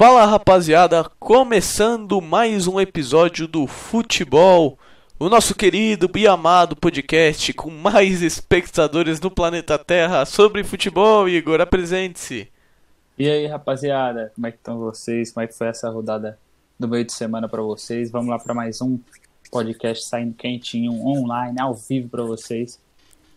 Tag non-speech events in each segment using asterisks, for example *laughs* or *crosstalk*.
Fala rapaziada, começando mais um episódio do Futebol, o nosso querido e amado podcast com mais espectadores no planeta Terra sobre futebol. Igor, apresente-se. E aí rapaziada, como é que estão vocês? Como é que foi essa rodada do meio de semana para vocês? Vamos lá para mais um podcast saindo quentinho, online, ao vivo para vocês.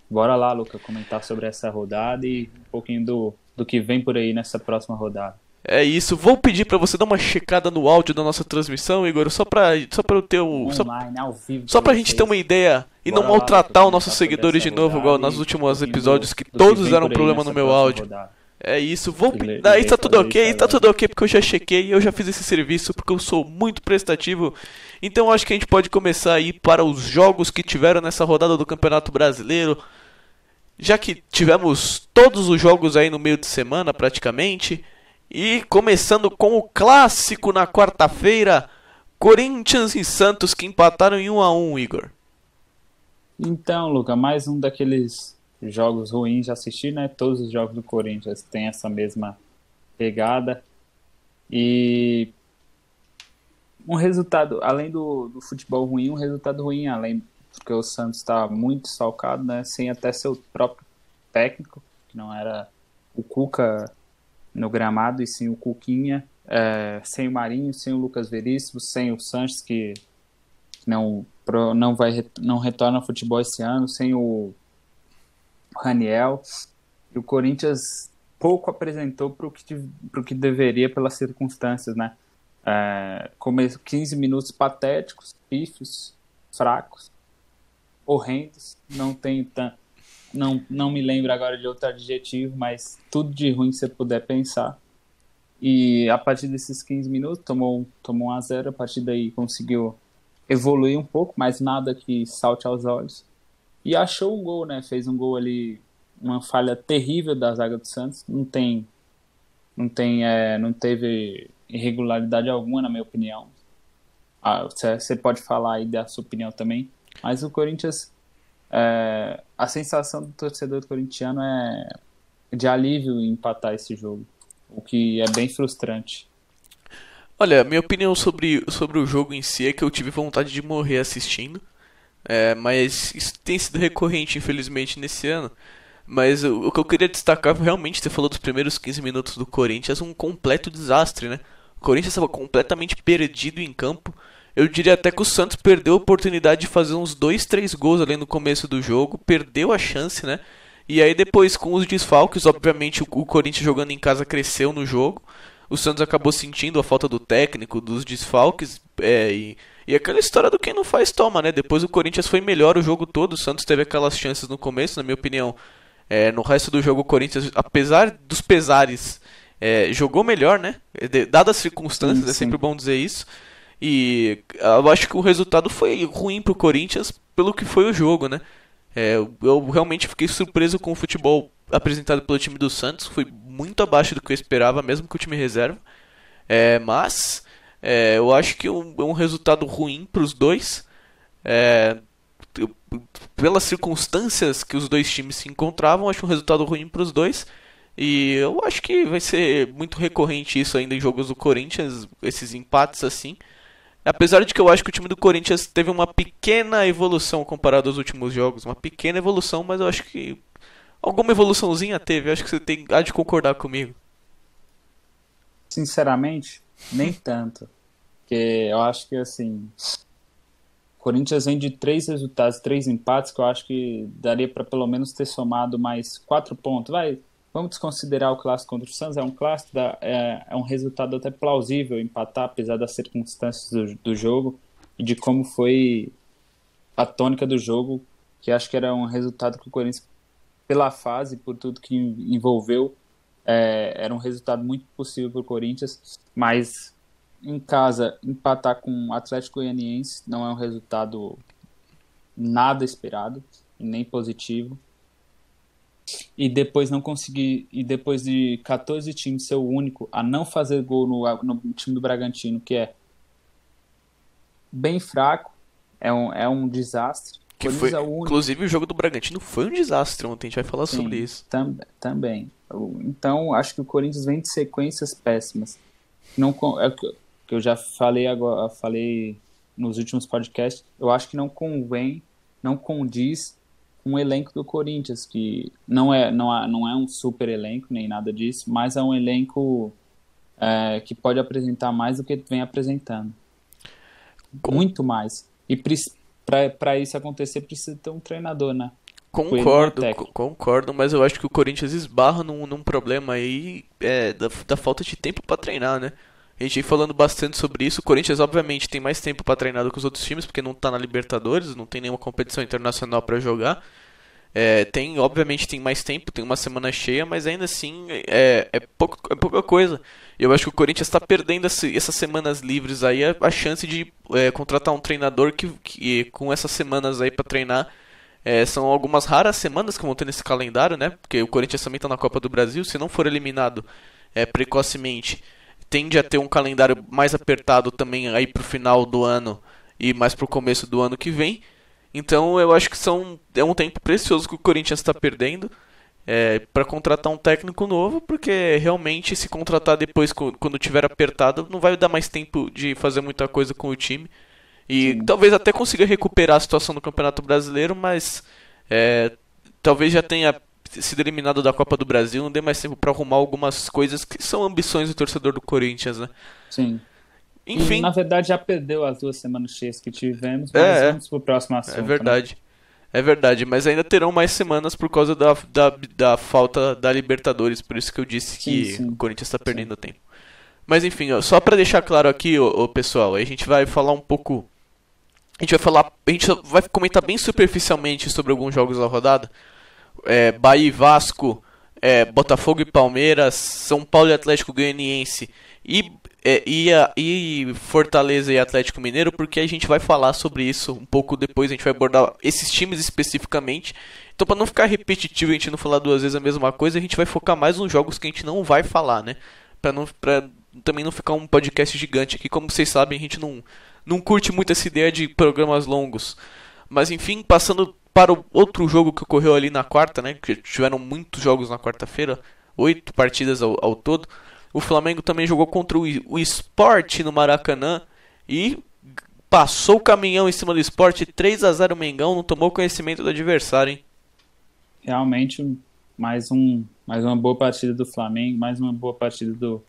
Bora lá, Luca, comentar sobre essa rodada e um pouquinho do, do que vem por aí nessa próxima rodada. É isso, vou pedir para você dar uma checada no áudio da nossa transmissão, Igor, só pra, só pra eu ter o. Online, só, ao vivo. só pra gente ter uma ideia e Bora não maltratar Luca, os nossos sobre seguidores de novo, igual nos últimos episódios que do todos deram problema no meu áudio. rodada. É isso, vou pedir. Daí tá levei tudo ok, tá agora. tudo ok porque eu já chequei, eu já fiz esse serviço porque eu sou muito prestativo. Então acho que a gente pode começar aí para os jogos que tiveram nessa rodada do Campeonato Brasileiro. Já que tivemos todos os jogos aí no meio de semana praticamente. E começando com o clássico na quarta-feira, Corinthians e Santos que empataram em 1 a 1, Igor. Então, Luca, mais um daqueles jogos ruins de assistir, né? Todos os jogos do Corinthians têm essa mesma pegada. E um resultado, além do, do futebol ruim, um resultado ruim, além porque o Santos está muito salcado, né? Sem até seu próprio técnico, que não era o Cuca no gramado, e sim o Cuquinha. É, sem o Marinho, sem o Lucas Veríssimo, sem o Sanches, que não, não, vai, não retorna ao futebol esse ano, sem o Raniel. E o Corinthians pouco apresentou para o que, que deveria pelas circunstâncias, né? É, come 15 minutos patéticos, pífios, fracos, horrendos. Não tem tan- não, não me lembro agora de outro adjetivo, mas tudo de ruim você puder pensar. E a partir desses 15 minutos, tomou, tomou 1 a 0 a partir daí conseguiu evoluir um pouco, mas nada que salte aos olhos. E achou um gol, né? Fez um gol ali, uma falha terrível da zaga do Santos. Não tem, não tem, é, não teve irregularidade alguma, na minha opinião. Ah, Você você pode falar aí da sua opinião também. Mas o Corinthians, é, a sensação do torcedor corintiano é de alívio em empatar esse jogo, o que é bem frustrante. Olha, minha opinião sobre, sobre o jogo em si é que eu tive vontade de morrer assistindo. É, mas isso tem sido recorrente, infelizmente, nesse ano. Mas o, o que eu queria destacar realmente, você falou dos primeiros 15 minutos do Corinthians, um completo desastre, né? O Corinthians estava completamente perdido em campo. Eu diria até que o Santos perdeu a oportunidade de fazer uns 2, 3 gols ali no começo do jogo, perdeu a chance, né? E aí depois com os desfalques, obviamente o, Corinthians jogando em casa cresceu no jogo. O Santos acabou sentindo a falta do técnico, dos desfalques, é, e, e aquela história do quem não faz toma, né? Depois o Corinthians foi melhor o jogo todo, o Santos teve aquelas chances no começo, na minha opinião. É, no resto do jogo o Corinthians, apesar dos pesares, é, jogou melhor, né? Dadas as circunstâncias, Sim, é sim. sempre bom dizer isso. E eu acho que o resultado foi ruim pro Corinthians pelo que foi o jogo, né? É, eu- realmente fiquei surpreso com o futebol apresentado pelo time do Santos. Foi muito abaixo do que eu esperava, mesmo com o time reserva. É, mas é, eu acho que é um, é um resultado ruim para os dois. É, pelas circunstâncias que os dois times se encontravam, acho um resultado ruim para os dois. E eu acho que vai ser muito recorrente isso ainda em jogos do Corinthians, esses empates assim. Apesar de que eu acho que o time do Corinthians teve uma pequena evolução comparado aos últimos jogos, uma pequena evolução, mas eu acho que alguma evoluçãozinha teve, eu acho que você tem há de concordar comigo. Sinceramente, nem tanto. Porque eu acho que assim. O Corinthians vem de três resultados, três empates, que eu acho que daria para pelo menos ter somado mais quatro pontos. Vai, vamos desconsiderar o clássico contra o Santos, é um clássico, dá- é, é um resultado até plausível empatar, apesar das circunstâncias do, do jogo e de como foi a tônica do jogo, que acho que era um resultado que o Corinthians, pela fase, por tudo que envolveu, é, era um resultado muito possível para o Corinthians, mas em casa empatar com o Atlético Goianiense não é um resultado nada esperado nem positivo. E depois não conseguir, e depois de 14 times ser o único a não fazer gol no, no time do Bragantino, que é bem fraco, é um, é um desastre. Que foi, o inclusive o jogo do Bragantino foi um desastre ontem, a gente vai falar Sim, sobre isso. tam- também. Então, acho que o Corinthians vem de sequências péssimas. não é que eu já falei agora, falei nos últimos podcasts, eu acho que não convém, não condiz com o elenco do Corinthians, que não é, não, é, não é um super elenco, nem nada disso, mas é um elenco é, que pode apresentar mais do que vem apresentando. Muito mais. E para isso acontecer, precisa ter um treinador, né? Concordo, concordo, mas eu acho que o Corinthians esbarra num, num problema aí é, da, da falta de tempo para treinar, né? A gente vem falando bastante sobre isso. O Corinthians, obviamente, tem mais tempo para treinar do que os outros times, porque não tá na Libertadores, não tem nenhuma competição internacional para jogar. É, tem, obviamente, tem mais tempo, tem uma semana cheia, mas ainda assim é, é, pouco, é pouca coisa. Eu acho que o Corinthians está perdendo esse, essas semanas livres aí, a, a chance de é, contratar um treinador que, que, com essas semanas aí para treinar, é, são algumas raras semanas que vão ter nesse calendário, né? Porque o Corinthians também está na Copa do Brasil, se não for eliminado é, precocemente tende a ter um calendário mais apertado também aí pro final do ano e mais pro começo do ano que vem. Então eu acho que são, é um tempo precioso que o Corinthians está perdendo é, para contratar um técnico novo, porque realmente se contratar depois quando tiver apertado não vai dar mais tempo de fazer muita coisa com o time. E Sim. talvez até consiga recuperar a situação do Campeonato Brasileiro, mas é, talvez já tenha sido eliminado da Copa do Brasil, não dê mais tempo para arrumar algumas coisas que são ambições do torcedor do Corinthians, né? Sim. Enfim. E, na verdade já perdeu as duas semanas cheias que tivemos, mas é, vamos pro próximo assunto. É verdade. Né? É verdade, mas ainda terão mais semanas por causa da, da, da falta da Libertadores, por isso que eu disse que sim, sim. o Corinthians está perdendo sim. tempo. Mas enfim, ó, só para deixar claro aqui, ó, ó, pessoal, a gente vai falar um pouco. A gente vai falar. A gente vai comentar bem superficialmente sobre alguns jogos da rodada é, Bahia e Vasco, é, Botafogo e Palmeiras, São Paulo e Atlético Goianiense e, é, e, a, e, Fortaleza e Atlético Mineiro, porque a gente vai falar sobre isso um pouco depois, a gente vai abordar esses times especificamente. Então, para não ficar repetitivo, a gente não falar duas vezes a mesma coisa, a gente vai focar mais nos jogos que a gente não vai falar, né? Para não, pra também não ficar um podcast gigante aqui, como vocês sabem, a gente não, não curte muito essa ideia de programas longos. Mas enfim, passando para o outro jogo que ocorreu ali na quarta, né? Que tiveram muitos jogos na quarta-feira, oito partidas ao, ao, todo. O Flamengo também jogou contra o, o Sport no Maracanã e passou o caminhão em cima do Sport, 3 a 0 Mengão, não tomou conhecimento do adversário, hein? Realmente mais um mais uma boa partida do Flamengo, mais uma boa partida do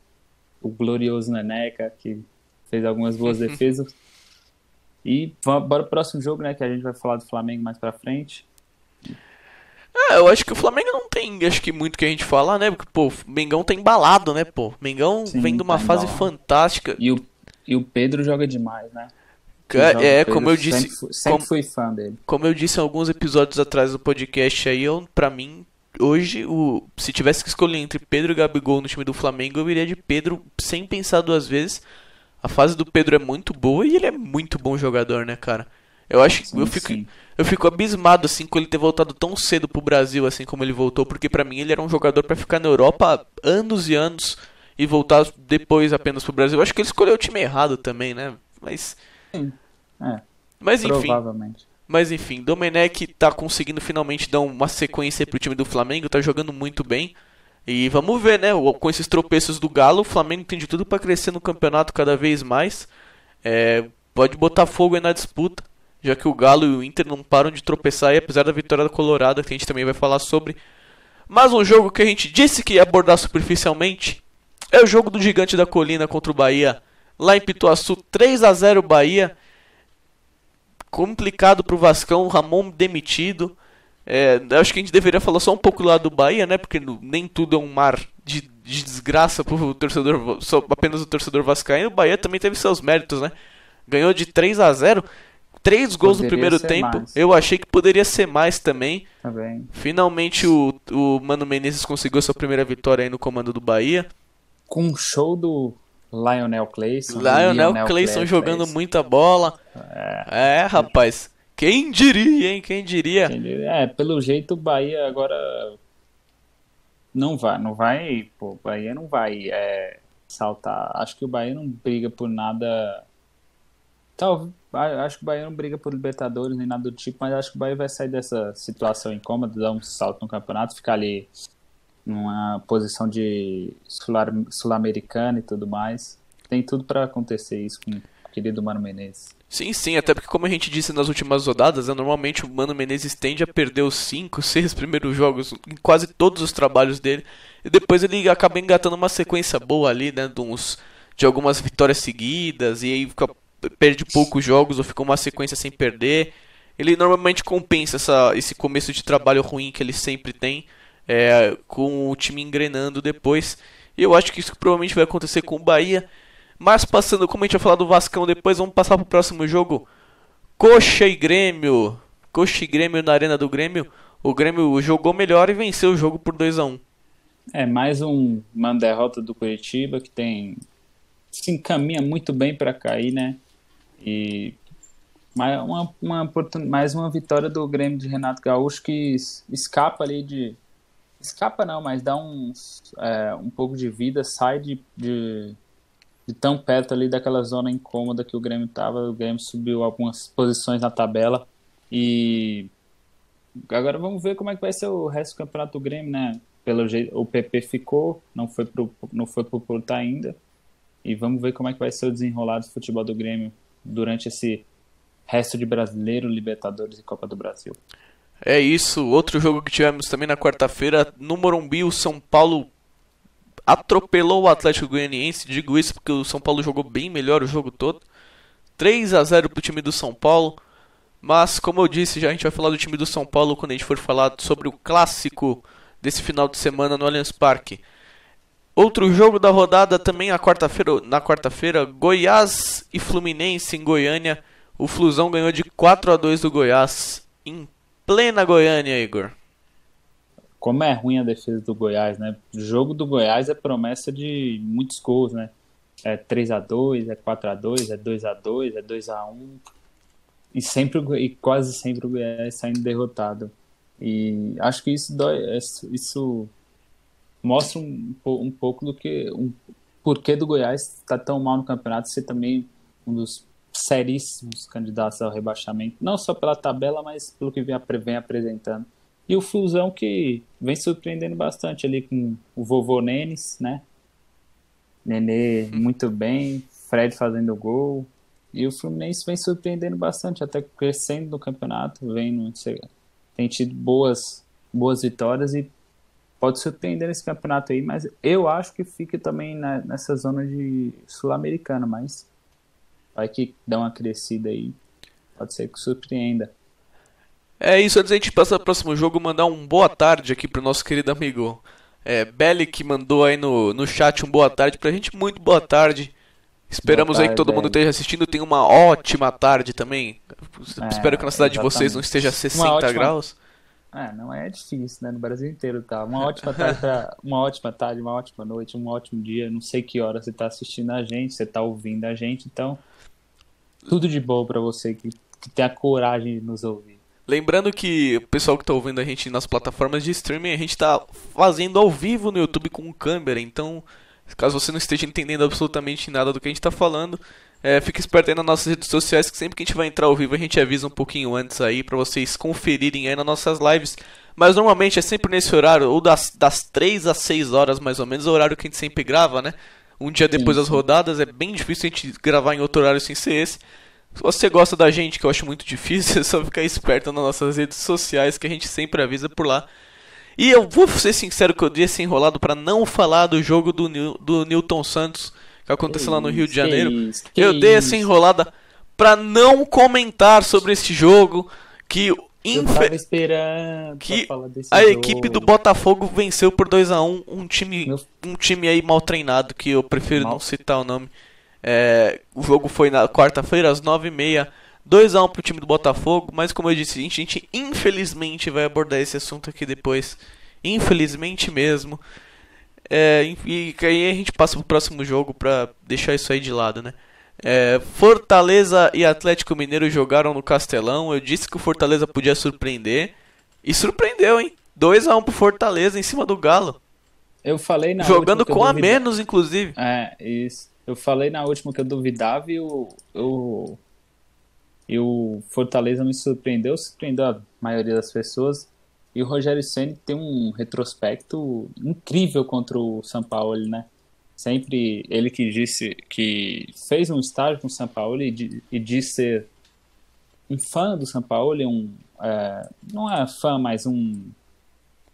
o glorioso Neneca, que fez algumas boas *laughs* defesas. E vamos, bora pro próximo jogo, né? Que a gente vai falar do Flamengo mais pra frente. É, eu acho que o Flamengo não tem, acho que muito que a gente falar, né? Porque, pô, o Mengão tá embalado, né, pô? Mengão Sim, vem de uma tá fase embalado. fantástica. E o, e o Pedro joga demais, né? É, como eu disse. Sempre, sempre como, fui fã dele. Como eu disse alguns episódios atrás do podcast aí, eu, pra mim, hoje, o, se tivesse que escolher entre Pedro e Gabigol no time do Flamengo, eu iria de Pedro sem pensar duas vezes. A fase do Pedro é muito boa e ele é muito bom jogador, né, cara? Eu acho que eu fico sim. eu fico abismado assim com ele ter voltado tão cedo pro Brasil assim como ele voltou, porque para mim ele era um jogador para ficar na Europa anos e anos e voltar depois apenas pro Brasil. Eu acho que ele escolheu o time errado também, né? Mas sim. É. Mas enfim. Provavelmente. Mas enfim, Domenech tá conseguindo finalmente dar uma sequência pro time do Flamengo, tá jogando muito bem. E vamos ver, né? Com esses tropeços do Galo, o Flamengo tem de tudo para crescer no campeonato cada vez mais. É, pode botar fogo aí na disputa, já que o Galo e o Inter não param de tropeçar aí, apesar da vitória da Colorada, que a gente também vai falar sobre. Mas um jogo que a gente disse que ia abordar superficialmente é o jogo do Gigante da Colina contra o Bahia, lá em Pituaçu, 3 a 0 Bahia. Complicado pro Vascão, Ramon demitido. É, acho que a gente deveria falar só um pouco lá do Bahia, né? Porque nem tudo é um mar de, de desgraça pro torcedor, só apenas o torcedor vascaíno. O Bahia também teve seus méritos, né? Ganhou de 3 a 0 Três gols poderia no primeiro tempo. Mais. Eu achei que poderia ser mais também. Tá Finalmente o, o Mano Menezes conseguiu sua primeira vitória aí no comando do Bahia. Com um show do Lionel Clayson. Lionel, Lionel Clayson jogando muita bola. É, é rapaz. Quem diria, hein? Quem diria? É, pelo jeito o Bahia agora não vai, não vai, pô, o Bahia não vai é, saltar. Acho que o Bahia não briga por nada. Tal, acho que o Bahia não briga por Libertadores nem nada do tipo, mas acho que o Bahia vai sair dessa situação incômoda, dar um salto no campeonato, ficar ali numa posição de sul-americana e tudo mais. tem tudo para acontecer isso com o querido Mano Menezes. Sim, sim, até porque como a gente disse nas últimas rodadas, né, normalmente o Mano Menezes tende a perder os 5, 6 *laughs* primeiros jogos em quase todos os trabalhos dele, e depois ele acaba engatando uma sequência boa ali, né, de, uns, de algumas vitórias seguidas, e aí fica, perde poucos jogos ou fica uma sequência sem perder. Ele normalmente compensa essa, esse começo de trabalho ruim que ele sempre tem, é, com o time engrenando depois. E eu acho que isso provavelmente vai acontecer com o Bahia. Mas passando, como a gente vai falar do Vascão depois, vamos passar pro próximo jogo. Coxa e Grêmio. Coxa e Grêmio na Arena do Grêmio. O Grêmio jogou melhor e venceu o jogo por 2 a 1 É, mais um, uma derrota do Curitiba que tem se encaminha muito bem para cair, né? E mais uma, uma, mais uma vitória do Grêmio de Renato Gaúcho que escapa ali de. Escapa não, mas dá uns, é, um pouco de vida, sai de, de de tão perto ali daquela zona incômoda que o Grêmio estava. O Grêmio subiu algumas posições na tabela e agora vamos ver como é que vai ser o resto do campeonato do Grêmio, né? Pelo jeito, o PP ficou, não foi pro, não foi pro Porto ainda. E vamos ver como é que vai ser o desenrolado do futebol do Grêmio durante esse resto de Brasileiro, Libertadores e Copa do Brasil. É isso, outro jogo que tivemos também na quarta-feira no Morumbi, o São Paulo atropelou o Atlético Goianiense. Digo isso porque o São Paulo jogou bem melhor o jogo todo. 3 a 0 para o time do São Paulo. Mas, como eu disse, já a gente vai falar do time do São Paulo quando a gente for falar sobre o clássico desse final de semana no Allianz Parque. Outro jogo da rodada também na quarta-feira, na quarta-feira, Goiás e Fluminense em Goiânia. O Flusão ganhou de 4 a 2 do Goiás em plena Goiânia, Igor como é ruim a defesa do Goiás, né? O jogo do Goiás é promessa de muitos gols, né? É 3 a 2 é 4 a 2 é 2 a 2 é 2 a 1 e sempre e quase sempre o Goiás saindo derrotado. E acho que isso dói, isso mostra um, um pouco do que um porquê do Goiás está tão mal no campeonato, ser também um dos seríssimos candidatos ao rebaixamento, não só pela tabela, mas pelo que vem, vem apresentando. E o Flusão que vem surpreendendo bastante ali com o vovô Nenes, né? Nenê muito bem, Fred fazendo gol. E o Fluminense vem surpreendendo bastante, até crescendo no campeonato, vem no, tem tido boas, boas vitórias e pode surpreender nesse campeonato aí, mas eu acho que fica também na, nessa zona de sul-americana, mas vai que dá uma crescida aí, pode ser que surpreenda. É isso, antes da gente passar pro próximo jogo, mandar um boa tarde aqui pro nosso querido amigo é, Belly, que mandou aí no, no chat um boa tarde pra gente. Muito boa tarde. Esperamos boa tarde, aí que todo mundo esteja assistindo. Tenha uma ótima tarde também. É, Espero que na cidade exatamente. de vocês não esteja 60 ótima... graus. É, não é difícil, né? No Brasil inteiro tá. Uma ótima tarde, pra... *laughs* uma ótima tarde, uma ótima noite, um ótimo dia. Não sei que hora você tá assistindo a gente, você tá ouvindo a gente, então tudo de bom para você que, que tem a coragem de nos ouvir. Lembrando que o pessoal que está ouvindo a gente nas plataformas de streaming, a gente está fazendo ao vivo no YouTube com câmera, então caso você não esteja entendendo absolutamente nada do que a gente está falando, é, fique esperto aí nas nossas redes sociais que sempre que a gente vai entrar ao vivo a gente avisa um pouquinho antes aí para vocês conferirem aí nas nossas lives. Mas normalmente é sempre nesse horário, ou das, das 3 às 6 horas mais ou menos, é o horário que a gente sempre grava, né? Um dia depois das rodadas, é bem difícil a gente gravar em outro horário sem ser esse. Se você gosta da gente, que eu acho muito difícil, *laughs* é só ficar esperto nas nossas redes sociais que a gente sempre avisa por lá. E eu vou ser sincero que eu dei esse enrolado para não falar do jogo do, do Newton Santos que aconteceu que lá no Rio de Janeiro. Isso, eu dei essa enrolada para não comentar sobre esse jogo que Infe... esperando que a jogo. equipe do Botafogo venceu por 2 a 1 um time Meu... um time aí mal treinado que eu prefiro mal. não citar o nome. É, o jogo foi na quarta-feira, às 9h30. 2x1 pro time do Botafogo, mas como eu disse, a gente, infelizmente vai abordar esse assunto aqui depois. Infelizmente mesmo. É, e aí a gente passa pro próximo jogo pra deixar isso aí de lado, né? É, Fortaleza e Atlético Mineiro jogaram no Castelão. Eu disse que o Fortaleza podia surpreender. E surpreendeu, hein? 2x1 pro Fortaleza em cima do Galo. Eu falei na Jogando com a menos, inclusive. É, isso. Eu falei na última que eu duvidava e o, o, e o Fortaleza me surpreendeu, surpreendeu a maioria das pessoas. E o Rogério Ceni tem um retrospecto incrível contra o São Paulo, né? sempre ele que disse que fez um estágio com o São Paulo e, e disse ser um fã do São Paulo, um é, não é fã, mas um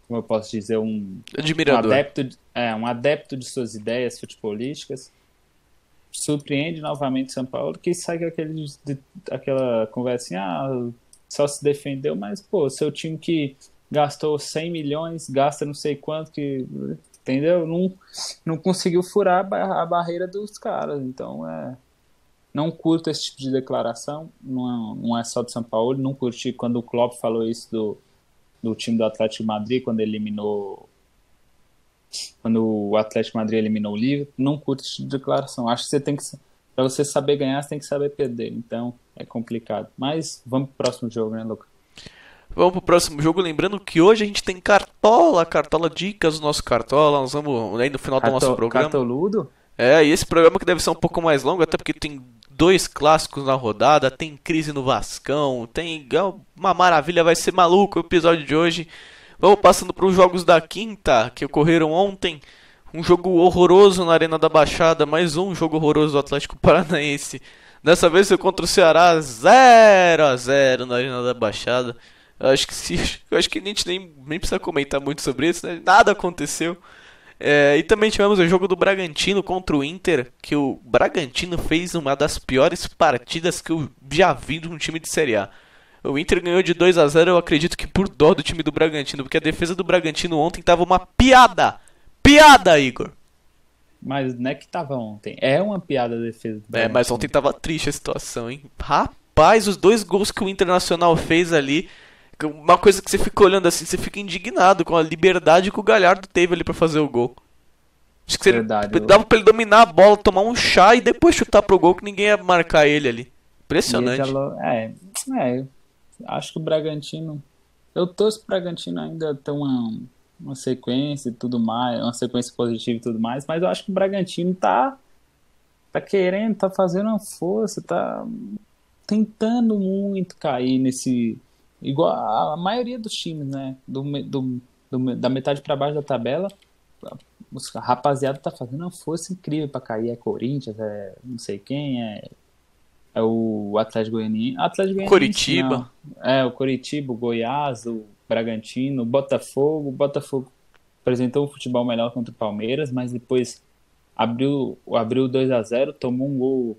como eu posso dizer um admirador, um adepto, é, um adepto de suas ideias futebolísticas. Surpreende novamente São Paulo que sai aquele, aquela conversinha, ah, só se defendeu, mas pô, seu time que gastou 100 milhões, gasta não sei quanto que entendeu? Não, não conseguiu furar a barreira dos caras. Então, é, não curto esse tipo de declaração. Não é, não é só do São Paulo. Não curti quando o Klopp falou isso do, do time do Atlético Madrid, quando eliminou. Quando o Atlético Madrid eliminou o Liverpool. Não curto esse tipo de declaração. Acho que você tem que. Para você saber ganhar, você tem que saber perder. Então, é complicado. Mas vamos pro próximo jogo, né, Lucas? Vamos pro próximo jogo, lembrando que hoje a gente tem Cartola, Cartola Dicas do nosso Cartola, nós vamos aí no final Carto, do nosso programa. Cartoludo? É, e esse programa que deve ser um pouco mais longo, até porque tem dois clássicos na rodada, tem crise no Vascão, tem uma maravilha, vai ser maluco o episódio de hoje. Vamos passando para os jogos da quinta, que ocorreram ontem. Um jogo horroroso na Arena da Baixada, mais um jogo horroroso do Atlético Paranaense. Dessa vez foi contra o Ceará 0 a 0 na Arena da Baixada. Eu acho que se, acho que a gente nem, nem precisa comentar muito sobre isso, né? Nada aconteceu. É, e também tivemos o jogo do Bragantino contra o Inter, que o Bragantino fez uma das piores partidas que eu já vi de um time de Série A. O Inter ganhou de 2 a 0 eu acredito que por dó do time do Bragantino, porque a defesa do Bragantino ontem tava uma piada. Piada, Igor. Mas não é que tava ontem, é uma piada a defesa do Bragantino. É, mas ontem tava triste a situação, hein? Rapaz, os dois gols que o Internacional fez ali uma coisa que você fica olhando assim, você fica indignado com a liberdade que o Galhardo teve ali para fazer o gol. Acho que Verdade, ele, dava pra ele dominar a bola, tomar um chá e depois chutar pro gol que ninguém ia marcar ele ali. Impressionante. É, é, acho que o Bragantino. Eu torço pro Bragantino ainda ter uma, uma sequência e tudo mais, uma sequência positiva e tudo mais, mas eu acho que o Bragantino tá, tá querendo, tá fazendo uma força, tá tentando muito cair nesse igual a, a maioria dos times, né? Do, do, do da metade para baixo da tabela, a rapaziada tá fazendo uma força incrível para cair. É Corinthians, é não sei quem, é, é o Atlético Goianiense. Atlético Goianiense Coritiba. Não. É, o Coritiba, o Goiás, o Bragantino, o Botafogo. O Botafogo apresentou um futebol melhor contra o Palmeiras, mas depois abriu, abriu 2 a 0 tomou um gol,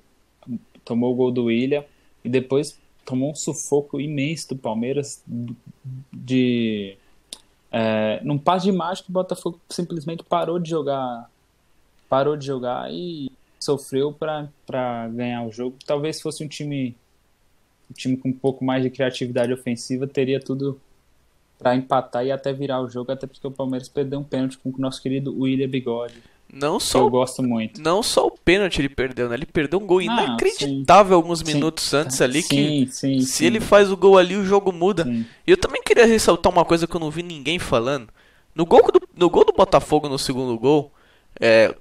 tomou o gol do William e depois tomou um sufoco imenso do Palmeiras de é, num passe de mágica o Botafogo simplesmente parou de jogar parou de jogar e sofreu para ganhar o jogo talvez fosse um time um time com um pouco mais de criatividade ofensiva teria tudo para empatar e até virar o jogo até porque o Palmeiras perdeu um pênalti com o nosso querido William Bigode não só, eu gosto muito. Não só o pênalti ele perdeu, né? Ele perdeu um gol ah, inacreditável sim. alguns minutos sim. antes ali que sim, se ele faz o gol ali o jogo muda. E eu também queria ressaltar uma coisa que eu não vi ninguém falando. No gol do, no gol do Botafogo no segundo gol, é,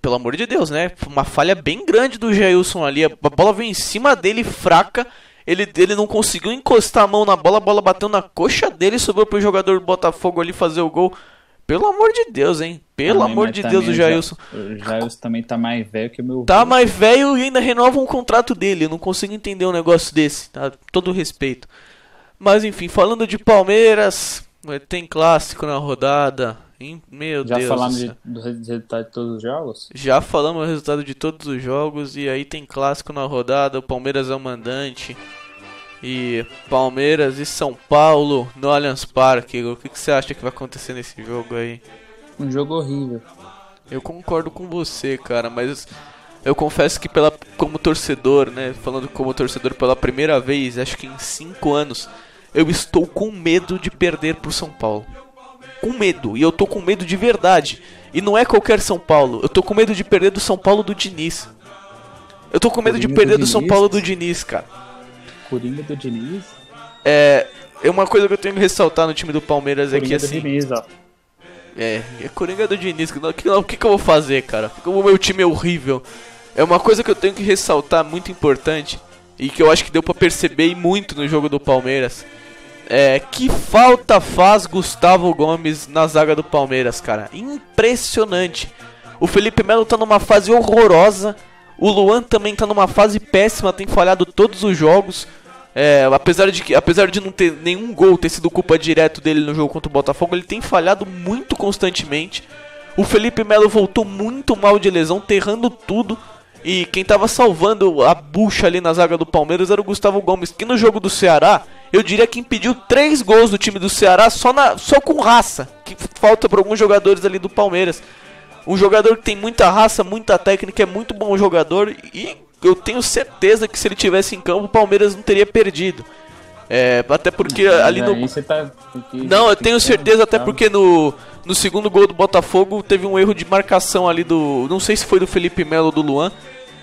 pelo amor de Deus, né? Uma falha bem grande do Jailson ali. A bola veio em cima dele fraca. Ele, ele não conseguiu encostar a mão na bola, a bola bateu na coxa dele, sobrou pro jogador do Botafogo ali fazer o gol. Pelo amor de Deus, hein? Pelo também, amor de Deus, o Jailson. O Jailson também tá mais velho que o meu. Tá mais velho e ainda renova um contrato dele. Eu não consigo entender um negócio desse, tá? Todo respeito. Mas enfim, falando de Palmeiras, tem clássico na rodada. Hein? Meu Já Deus. Já falamos de, do resultado de todos os jogos? Já falamos do resultado de todos os jogos. E aí tem clássico na rodada. O Palmeiras é o mandante. E Palmeiras e São Paulo no Allianz Parque. O que, que você acha que vai acontecer nesse jogo aí? Um jogo horrível. Eu concordo com você, cara, mas eu confesso que pela como torcedor, né, falando como torcedor pela primeira vez, acho que em cinco anos, eu estou com medo de perder pro São Paulo. Com medo, e eu tô com medo de verdade. E não é qualquer São Paulo, eu tô com medo de perder do São Paulo do Diniz. Eu tô com medo de perder do, do São Paulo do Diniz, cara. Coringa do Diniz? É, é uma coisa que eu tenho que ressaltar no time do Palmeiras Coringa é que assim. Diniz, ó. É, é Coringa do Diniz. O que, que, que, eu vou fazer, cara? O meu time é horrível. É uma coisa que eu tenho que ressaltar muito importante e que eu acho que deu para perceber muito no jogo do Palmeiras. É, que falta faz Gustavo Gomes na zaga do Palmeiras, cara? Impressionante. O Felipe Melo tá numa fase horrorosa. O Luan também tá numa fase péssima, tem falhado todos os jogos. É, apesar, de que, apesar de não ter nenhum gol ter sido culpa direto dele no jogo contra o Botafogo, ele tem falhado muito constantemente. O Felipe Melo voltou muito mal de lesão, terrando tudo. E quem tava salvando a bucha ali na zaga do Palmeiras era o Gustavo Gomes, que no jogo do Ceará, eu diria que impediu três gols do time do Ceará só, na, só com raça, que falta para alguns jogadores ali do Palmeiras. Um jogador que tem muita raça, muita técnica, é muito bom jogador e eu tenho certeza que se ele tivesse em campo, o Palmeiras não teria perdido. É, até porque ali no. Tá... Não, eu tenho certeza, até porque no, no segundo gol do Botafogo teve um erro de marcação ali do. Não sei se foi do Felipe Melo ou do Luan.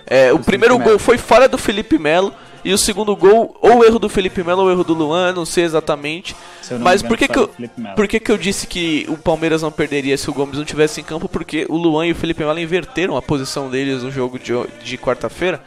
É, o primeiro gol foi falha do Felipe Melo. E o segundo gol, ou erro do Felipe Melo ou erro do Luan, não sei exatamente. Mas por que, que, eu, por que, que eu disse que o Palmeiras não perderia se o Gomes não tivesse em campo? Porque o Luan e o Felipe Melo inverteram a posição deles no jogo de, de quarta-feira.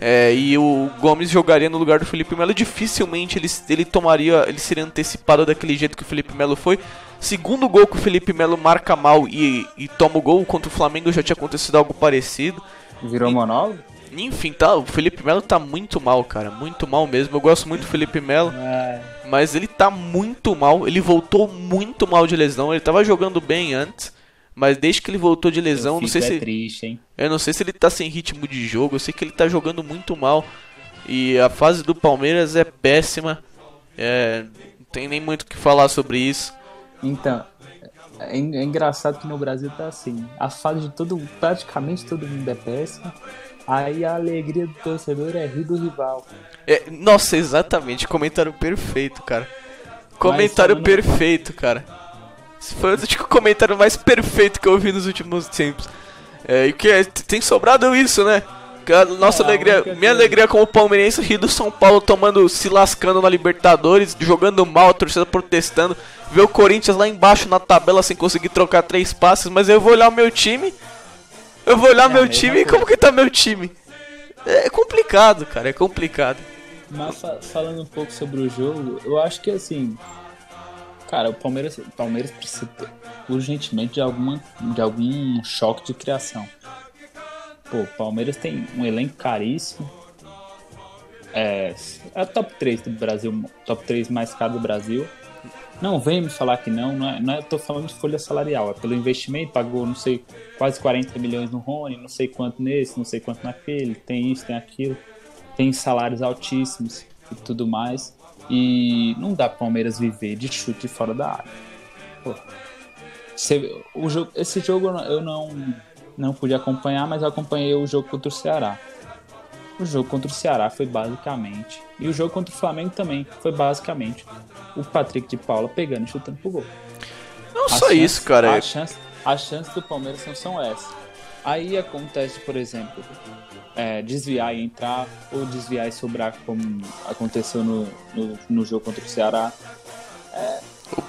É, e o Gomes jogaria no lugar do Felipe Melo. Dificilmente ele, ele tomaria, ele seria antecipado daquele jeito que o Felipe Melo foi. Segundo gol que o Felipe Melo marca mal e, e toma o gol contra o Flamengo já tinha acontecido algo parecido. Virou monólogo? Enfim, tá, o Felipe Melo tá muito mal, cara. Muito mal mesmo. Eu gosto muito do Felipe Melo. É. Mas ele tá muito mal. Ele voltou muito mal de lesão. Ele tava jogando bem antes. Mas desde que ele voltou de lesão, não sei é se. Triste, hein? Eu não sei se ele tá sem ritmo de jogo. Eu sei que ele tá jogando muito mal. E a fase do Palmeiras é péssima. É, não tem nem muito o que falar sobre isso. Então, é, é engraçado que no Brasil tá assim. A fase de todo praticamente todo mundo é péssima. Aí a alegria do torcedor é rir do rival. É, nossa, exatamente. Comentário perfeito, cara. Comentário perfeito, cara. Esse foi o comentário mais perfeito que eu ouvi nos últimos tempos. É, e que é, tem sobrado isso, né? Nossa é, alegria, minha alegria como palmeirense rir do São Paulo tomando, se lascando na Libertadores, jogando mal, a torcida protestando, ver o Corinthians lá embaixo na tabela sem conseguir trocar três passes, mas eu vou olhar o meu time, eu vou olhar é meu time e como que tá meu time. É complicado, cara, é complicado. Mas falando um pouco sobre o jogo, eu acho que assim, Cara, o Palmeiras, o Palmeiras precisa urgentemente de, alguma, de algum choque de criação. Pô, o Palmeiras tem um elenco caríssimo. É, é top 3 do Brasil, top 3 mais caro do Brasil. Não vem me falar que não, não é, não é, tô falando de folha salarial, é pelo investimento, pagou, não sei, quase 40 milhões no Rony, não sei quanto nesse, não sei quanto naquele, tem isso, tem aquilo, tem salários altíssimos e tudo mais. E não dá pro Palmeiras viver de chute fora da área. Pô, o jogo, esse jogo eu não, não pude acompanhar, mas eu acompanhei o jogo contra o Ceará. O jogo contra o Ceará foi basicamente. E o jogo contra o Flamengo também foi basicamente o Patrick de Paula pegando e chutando pro gol. Não a só chance, isso, cara. As chances chance do Palmeiras não são essas. Aí acontece, por exemplo, é, desviar e entrar, ou desviar e sobrar, como aconteceu no, no, no jogo contra o Ceará. É,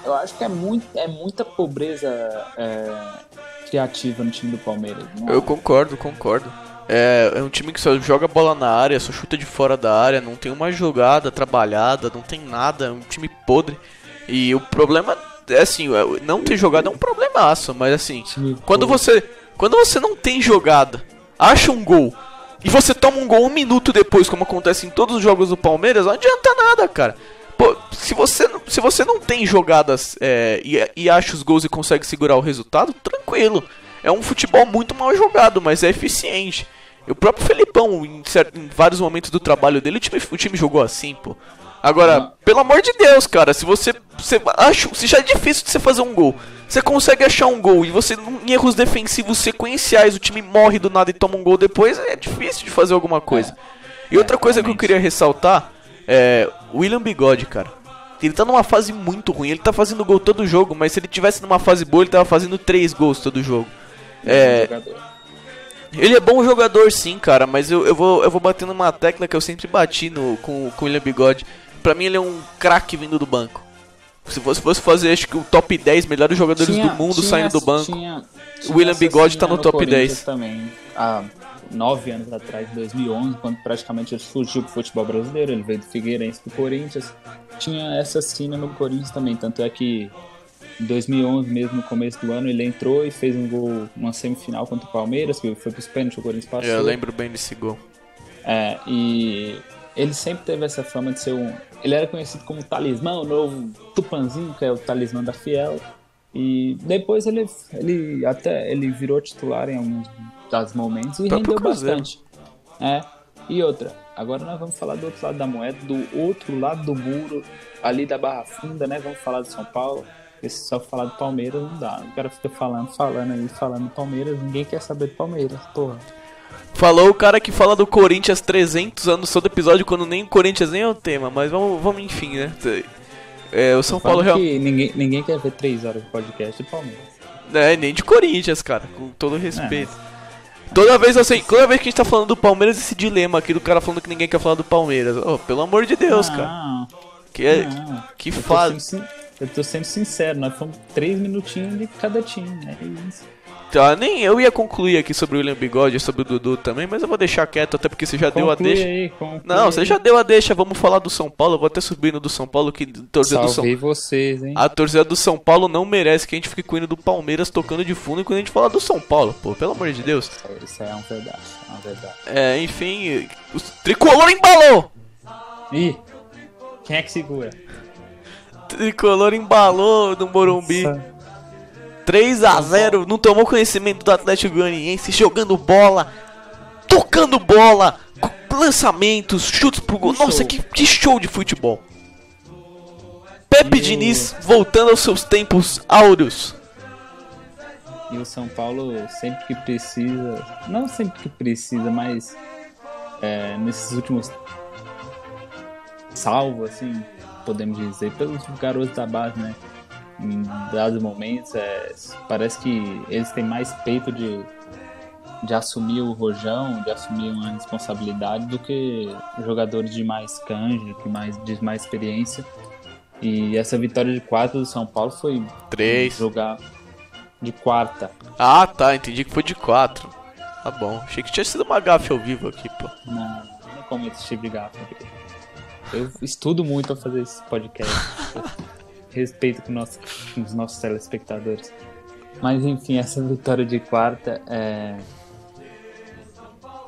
eu acho que é, muito, é muita pobreza é, criativa no time do Palmeiras. Eu concordo, concordo. É, é, um time que só joga bola na área, só chuta de fora da área, não tem uma jogada trabalhada, não tem nada, é um time podre. E o problema é assim, é, não ter jogada é um problemaço, mas assim, quando você quando você não tem jogada, acha um gol e você toma um gol um minuto depois, como acontece em todos os jogos do Palmeiras, não adianta nada, cara. Pô, se você, se você não tem jogadas é, e, e acha os gols e consegue segurar o resultado, tranquilo. É um futebol muito mal jogado, mas é eficiente. E o próprio Felipão, em, certo, em vários momentos do trabalho dele, o time, o time jogou assim, pô. Agora, pelo amor de Deus, cara, se você, você acha, se já é difícil de você fazer um gol, você consegue achar um gol e você em erros defensivos sequenciais o time morre do nada e toma um gol depois, é difícil de fazer alguma coisa. É. E outra é, coisa que eu queria ressaltar é William Bigode, cara. Ele tá numa fase muito ruim, ele tá fazendo gol todo jogo, mas se ele tivesse numa fase boa, ele tava fazendo três gols todo jogo. É, ele é bom jogador sim, cara, mas eu, eu, vou, eu vou bater numa tecla que eu sempre bati no, com, com o William Bigode. Pra mim ele é um craque vindo do banco. Se você fosse fazer, acho que o top 10 melhores jogadores tinha, do mundo tinha, saindo do banco, tinha, o William Bigode tá no, no top 10. também. Há nove anos atrás, em 2011, quando praticamente ele surgiu pro futebol brasileiro, ele veio do Figueirense pro Corinthians. Tinha essa cena no Corinthians também, tanto é que em 2011 mesmo, no começo do ano, ele entrou e fez um gol numa semifinal contra o Palmeiras, que foi pros pênaltis, o Corinthians passou. Eu lembro bem desse gol. É, e ele sempre teve essa fama de ser um... Ele era conhecido como talismã, o novo Tupanzinho, que é o talismã da Fiel. E depois ele, ele até ele virou titular em alguns dos momentos e rendeu bastante. É. E outra, agora nós vamos falar do outro lado da moeda, do outro lado do muro, ali da Barra Funda, né? Vamos falar de São Paulo. Porque se só falar do Palmeiras não dá. O cara fica falando, falando aí, falando do Palmeiras, ninguém quer saber do Palmeiras, porra. Falou o cara que fala do Corinthians 300 anos todo episódio, quando nem o Corinthians nem é o tema, mas vamos, vamos enfim, né? É, o São Paulo realmente. Ninguém, ninguém quer ver 3 horas de podcast de Palmeiras. É, nem de Corinthians, cara, com todo respeito. É. Toda vez assim, toda vez que a gente tá falando do Palmeiras, esse dilema aqui do cara falando que ninguém quer falar do Palmeiras. Oh, pelo amor de Deus, não, cara. Que, é, não, que faz. Eu tô sendo sincero, nós fomos três minutinhos de cada time, né? É isso. Tá, nem eu ia concluir aqui sobre o William Bigode e sobre o Dudu também, mas eu vou deixar quieto, até porque você já conclui deu a deixa. Aí, Não, você já deu a deixa, vamos falar do São Paulo. Eu vou até subir no do São Paulo, que torcida do São vocês, hein? A torcida do São Paulo não merece que a gente fique com o hino do Palmeiras tocando de fundo quando a gente fala do São Paulo, pô, pelo amor de Deus. Isso é uma verdade, é uma verdade. É, enfim, o tricolor embalou! Ih, quem é que segura? Tricolor embalou no Morumbi. Nossa. 3 a 0 não tomou conhecimento do Atlético Goianiense, jogando bola, tocando bola, lançamentos, chutes pro gol. Nossa, que, que show de futebol. Pepe e Diniz o... voltando aos seus tempos áureos. E o São Paulo sempre que precisa, não sempre que precisa, mas é, nesses últimos salvo, assim, podemos dizer, pelos garotos da base, né? Em dados momentos, é, parece que eles têm mais peito de, de assumir o rojão, de assumir uma responsabilidade do que jogadores de mais canja, que mais, de mais experiência. E essa vitória de quarta do São Paulo foi três jogar de quarta. Ah, tá, entendi que foi de quatro. Tá bom, achei que tinha sido uma gafe ao vivo aqui, pô. Não, não cometo esse tipo de gafe. Eu estudo muito pra fazer esse podcast. *laughs* respeito com, nosso, com os nossos telespectadores. Mas enfim, essa vitória de quarta é.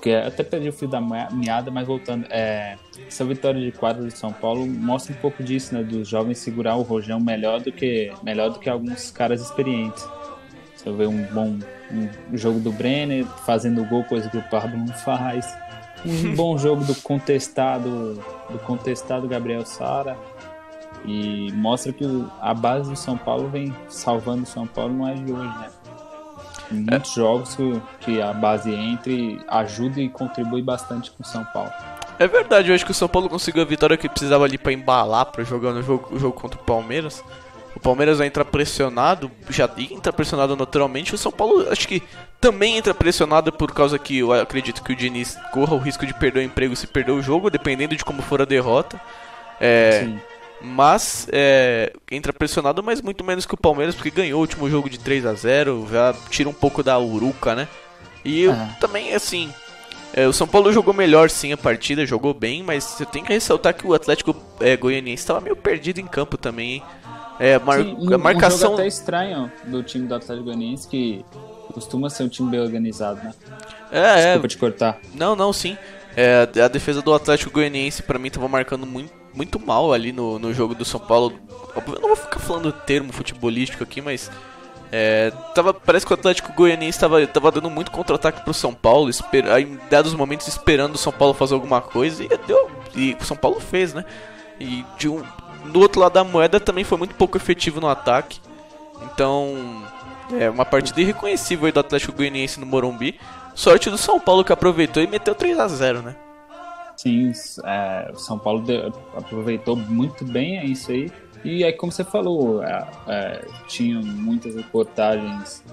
Que até perdi o fio da meada, mas voltando. É... Essa vitória de quarta do São Paulo mostra um pouco disso, né? Dos jovens segurar o rojão melhor do que, melhor do que alguns caras experientes. Você vê um bom um jogo do Brenner fazendo gol, coisa que o Pablo não faz. Um *laughs* bom jogo do contestado, do contestado Gabriel Sara e mostra que a base do São Paulo vem salvando o São Paulo não é de hoje, né? Tem muitos é. jogos que, que a base entra e ajuda e contribui bastante com o São Paulo. É verdade, eu acho que o São Paulo conseguiu a vitória que precisava ali para embalar para jogar no jogo, o jogo contra o Palmeiras. O Palmeiras vai entrar pressionado, já entra pressionado naturalmente. O São Paulo acho que também entra pressionado por causa que eu acredito que o Diniz corra o risco de perder o emprego se perder o jogo, dependendo de como for a derrota. É, Sim. Mas é, entra pressionado, mas muito menos que o Palmeiras, porque ganhou o último jogo de 3 a 0 já tira um pouco da uruca, né? E eu, é. também, assim, é, o São Paulo jogou melhor sim a partida, jogou bem, mas eu tenho que ressaltar que o Atlético é, Goianiense estava meio perdido em campo também, hein? É, mar sim, a marcação. Um jogo até estranho do time do Atlético Goianiense, que costuma ser um time bem organizado, né? É, Desculpa é. te cortar. Não, não, sim. É, a defesa do Atlético Goianiense para mim estava marcando muito muito mal ali no, no jogo do São Paulo. Eu não vou ficar falando termo futebolístico aqui, mas é, tava, parece que o Atlético Goianiense estava tava dando muito contra-ataque pro São Paulo, esper, em dados momentos esperando o São Paulo fazer alguma coisa e deu, e o São Paulo fez, né? E de um, do outro lado da moeda também foi muito pouco efetivo no ataque. Então, é uma partida irreconhecível do Atlético Goianiense no Morumbi. Sorte do São Paulo que aproveitou e meteu 3 a 0 né? Sim, é, São Paulo aproveitou muito bem isso aí. E aí, como você falou, é, é, tinham muitas reportagens,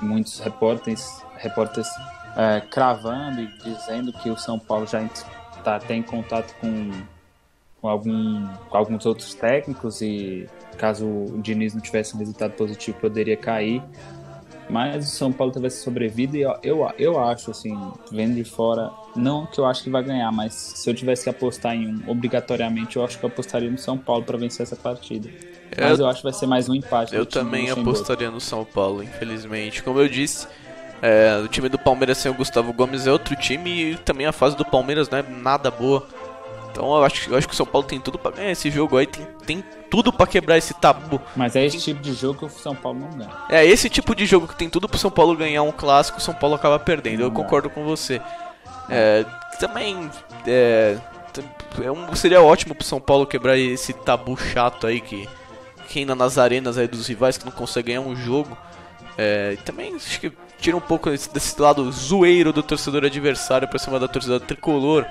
muitos repórteres, repórteres é, cravando e dizendo que o São Paulo já está até em contato com, com, algum, com alguns outros técnicos e caso o Diniz não tivesse um resultado positivo poderia cair. Mas o São Paulo tivesse sobrevivido e eu, eu, eu acho, assim, vendo de fora, não que eu acho que vai ganhar, mas se eu tivesse que apostar em um, obrigatoriamente, eu acho que eu apostaria no São Paulo para vencer essa partida. É, mas eu, eu acho que vai ser mais um empate. Eu também apostaria no São Paulo, infelizmente. Como eu disse, é, o time do Palmeiras sem o Gustavo Gomes é outro time e também a fase do Palmeiras não é nada boa. Então eu acho, eu acho que o São Paulo tem tudo para ganhar esse jogo aí, tem, tem tudo para quebrar esse tabu. Mas é esse tipo de jogo que o São Paulo não ganha. É esse tipo de jogo que tem tudo pro São Paulo ganhar um clássico, o São Paulo acaba perdendo. Não eu concordo com você. É, também é, é um, seria ótimo pro São Paulo quebrar esse tabu chato aí que, ainda nas arenas aí dos rivais que não consegue ganhar um jogo. É, também acho que tira um pouco desse, desse lado zoeiro do torcedor adversário pra cima da torcida tricolor.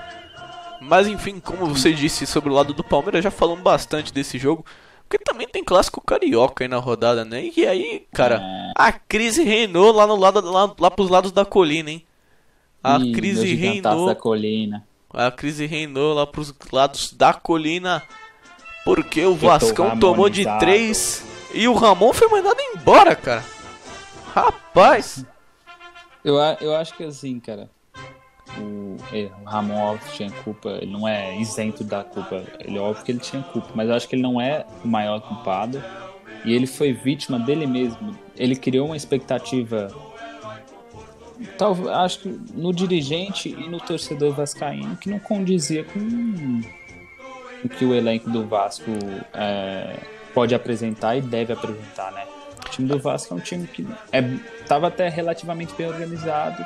Mas enfim, como você disse sobre o lado do Palmeiras, já falamos bastante desse jogo. Porque também tem clássico carioca aí na rodada, né? E aí, cara, a crise reinou lá no lado lá, lá pros lados da colina, hein? A Ih, crise reinou. Da colina. A crise reinou lá pros lados da colina. Porque o Vascão tomou de três e o Ramon foi mandado embora, cara. Rapaz. Eu, eu acho que assim, cara o, Ramon Alves tinha culpa, ele não é isento da culpa, ele é óbvio que ele tinha culpa, mas eu acho que ele não é o maior culpado e ele foi vítima dele mesmo. Ele criou uma expectativa, talvez, acho que no dirigente e no torcedor vascaíno que não condizia com o que o elenco do Vasco é, pode apresentar e deve apresentar, né? O time do Vasco é um time que estava é, até relativamente bem organizado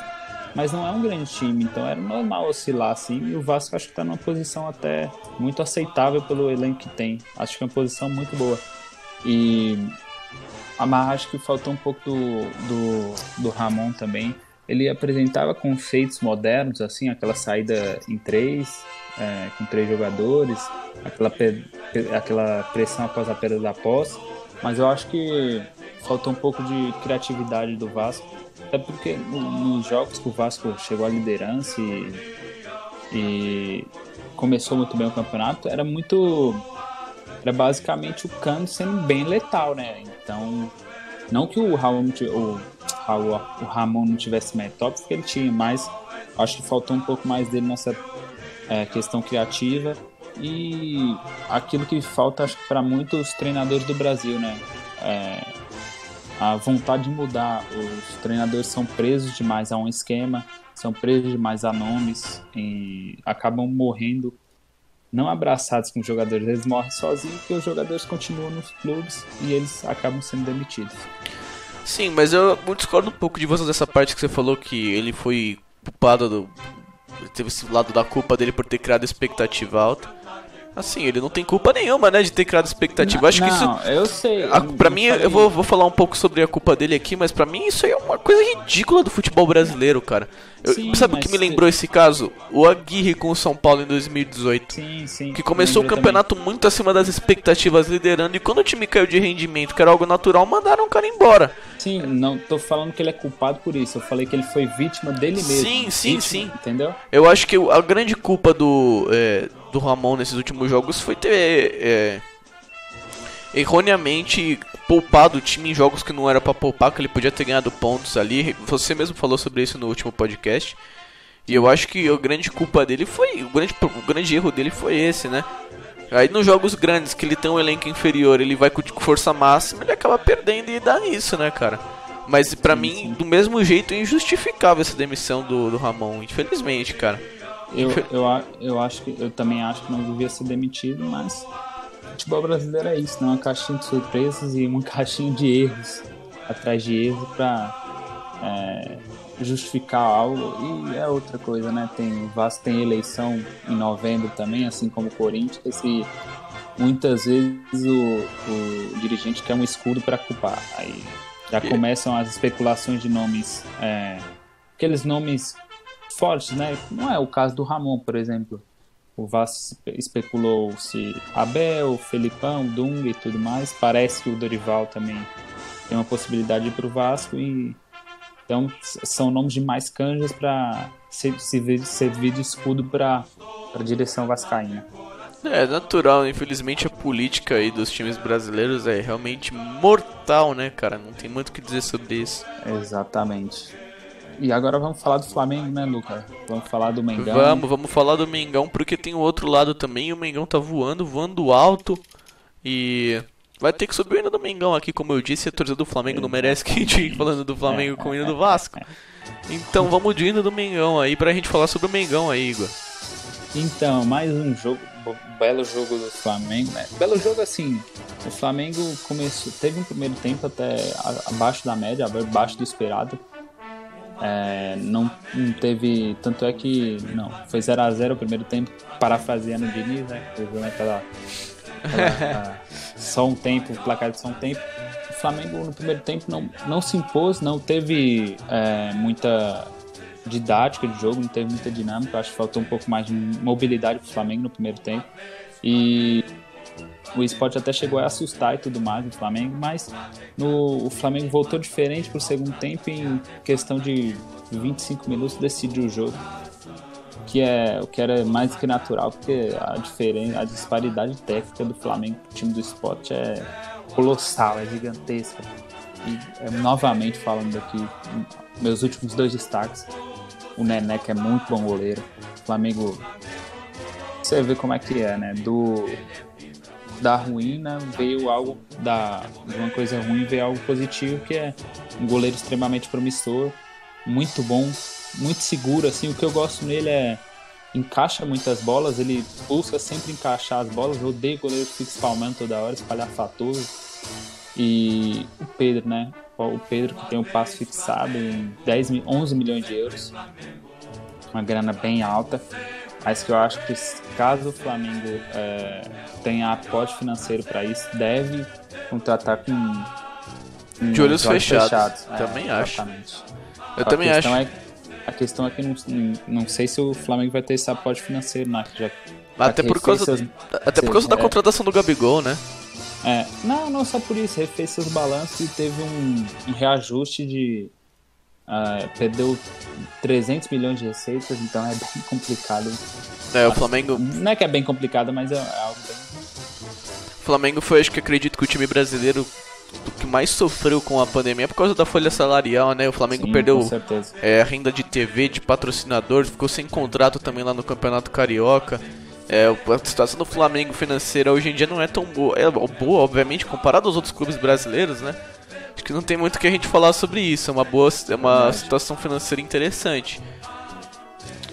mas não é um grande time, então era normal oscilar assim. E o Vasco acho que está numa posição até muito aceitável pelo elenco que tem. Acho que é uma posição muito boa. E mas acho que faltou um pouco do, do, do Ramon também. Ele apresentava conceitos modernos, assim, aquela saída em três, é, com três jogadores, aquela, aquela pressão após a perda da posse. Mas eu acho que faltou um pouco de criatividade do Vasco até porque nos jogos que o Vasco chegou à liderança e, e começou muito bem o campeonato, era muito. Era basicamente o Cano sendo bem letal, né? Então, não que o Raul, o, Raul, o Ramon não tivesse método, porque ele tinha, mas acho que faltou um pouco mais dele nessa é, questão criativa e aquilo que falta, acho que para muitos treinadores do Brasil, né? É, a vontade de mudar. Os treinadores são presos demais a um esquema, são presos demais a nomes e acabam morrendo, não abraçados com os jogadores, eles morrem sozinhos porque os jogadores continuam nos clubes e eles acabam sendo demitidos. Sim, mas eu discordo um pouco de você dessa parte que você falou que ele foi culpado do. Teve esse lado da culpa dele por ter criado expectativa alta. Assim, ele não tem culpa nenhuma, né, de ter criado expectativa. Não, Acho que não, isso. Eu sei. A, pra mim, eu vou, vou falar um pouco sobre a culpa dele aqui, mas pra mim isso aí é uma coisa ridícula do futebol brasileiro, cara. Eu, sim, sabe o que me lembrou esse caso? O Aguirre com o São Paulo em 2018. Sim, sim. Que começou o campeonato também. muito acima das expectativas, liderando. E quando o time caiu de rendimento, que era algo natural, mandaram o cara embora. Sim, não tô falando que ele é culpado por isso. Eu falei que ele foi vítima dele mesmo. Sim, sim, vítima, sim. Entendeu? Eu acho que a grande culpa do. É, do Ramon nesses últimos jogos foi ter é, erroneamente poupado o time em jogos que não era para poupar, que ele podia ter ganhado pontos ali. Você mesmo falou sobre isso no último podcast. E eu acho que a grande culpa dele foi. O grande, o grande erro dele foi esse, né? Aí nos jogos grandes que ele tem um elenco inferior, ele vai com força máxima, ele acaba perdendo e dá nisso, né, cara? Mas para mim, sim. do mesmo jeito, é injustificável essa demissão do, do Ramon, infelizmente, cara. Eu, eu, eu acho que eu também acho que não devia ser demitido, mas futebol brasileiro é isso, não é uma caixinha de surpresas e uma *laughs* caixinha de erros atrás de erros para é, justificar algo e é outra coisa, né? Tem o Vasco tem eleição em novembro também, assim como o Corinthians e muitas vezes o, o dirigente quer um escudo para culpar. Aí já começam as especulações de nomes, é, aqueles nomes fortes, né? Não é o caso do Ramon, por exemplo. O Vasco especulou se Abel, Felipão, Dunga e tudo mais. Parece que o Dorival também tem uma possibilidade para o Vasco e então são nomes de mais canjas para servir de escudo para a direção vascaína. É natural, infelizmente a política aí dos times brasileiros é realmente mortal, né, cara? Não tem muito o que dizer sobre isso. Exatamente. E agora vamos falar do Flamengo, né, Lucas? Vamos falar do Mengão. Vamos, vamos falar do Mengão, porque tem o outro lado também. O Mengão tá voando, voando alto. E vai ter que subir ainda do Mengão aqui, como eu disse. A torcida do Flamengo não merece que a gente falando do Flamengo com o hino do Vasco. Então vamos de hino do Mengão aí pra gente falar sobre o Mengão aí, Igor. Então, mais um jogo, belo jogo do Flamengo, né? Belo jogo assim. O Flamengo começou, teve um primeiro tempo até abaixo da média, abaixo do esperado. É, não, não teve. Tanto é que. Não, foi 0x0 o primeiro tempo, parafraseando o Diniz, né? Teve aquela. aquela *laughs* só um tempo, placar de só um tempo. O Flamengo no primeiro tempo não, não se impôs, não teve é, muita didática de jogo, não teve muita dinâmica. Acho que faltou um pouco mais de mobilidade para o Flamengo no primeiro tempo. E o esporte até chegou a assustar e tudo mais no Flamengo, mas no, o Flamengo voltou diferente para o segundo tempo em questão de 25 minutos decidiu o jogo. Que é o que era mais que natural, porque a diferença, a disparidade técnica do Flamengo pro time do esporte é colossal, é gigantesca. E é, novamente falando aqui, meus últimos dois destaques. O Nené, que é muito bom goleiro. O Flamengo. Você vê como é que é, né? Do da ruína veio algo da de uma coisa ruim veio algo positivo que é um goleiro extremamente promissor muito bom muito seguro assim. O que eu gosto nele é encaixa muitas bolas ele busca sempre encaixar as bolas. Eu odeio goleiro que fica espalmando toda hora espalhafatoso e o Pedro né? O Pedro que tem um passo fixado em 10 11 milhões de euros. Uma grana bem alta mas que eu acho que caso o Flamengo é, tenha aporte financeiro para isso, deve contratar com, com de olhos fechados. fechados. É, também acho. Eu a também acho. É, a questão é que não, não sei se o Flamengo vai ter esse aporte financeiro, né? Já, até por causa, seus, até por causa da é. contratação do Gabigol, né? É, não, não só por isso, refez seus balanços e teve um, um reajuste de Uh, perdeu 300 milhões de receitas, então é bem complicado. É, o Flamengo. Não é que é bem complicado, mas é, é algo bem. O Flamengo foi, acho que acredito que o time brasileiro que mais sofreu com a pandemia por causa da folha salarial, né? O Flamengo Sim, perdeu é, renda de TV, de patrocinador, ficou sem contrato também lá no Campeonato Carioca. É, a situação do Flamengo financeira hoje em dia não é tão boa. É boa, obviamente, comparado aos outros clubes brasileiros, né? Que não tem muito que a gente falar sobre isso. É uma boa, é uma situação financeira interessante.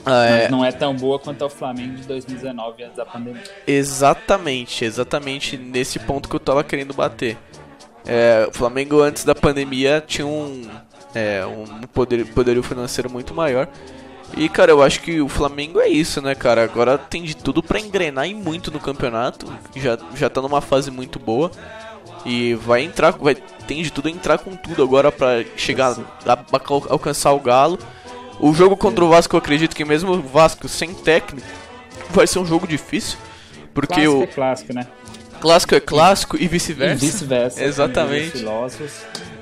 Ah, é... não é tão boa quanto o Flamengo de 2019 antes da pandemia. Exatamente, exatamente nesse ponto que eu tava querendo bater. É, o Flamengo antes da pandemia tinha um, é, um poder, poderio financeiro muito maior. E cara, eu acho que o Flamengo é isso, né, cara? Agora tem de tudo para engrenar e muito no campeonato. Já, já tá numa fase muito boa. E vai entrar, vai, tem de tudo entrar com tudo agora para chegar a, a, alcançar o Galo. O jogo contra o Vasco, eu acredito que mesmo o Vasco sem técnico, vai ser um jogo difícil. Porque clássico o. É clássico, né? Clássico é clássico e, e vice-versa. Vice-versa. Exatamente. Filósofos.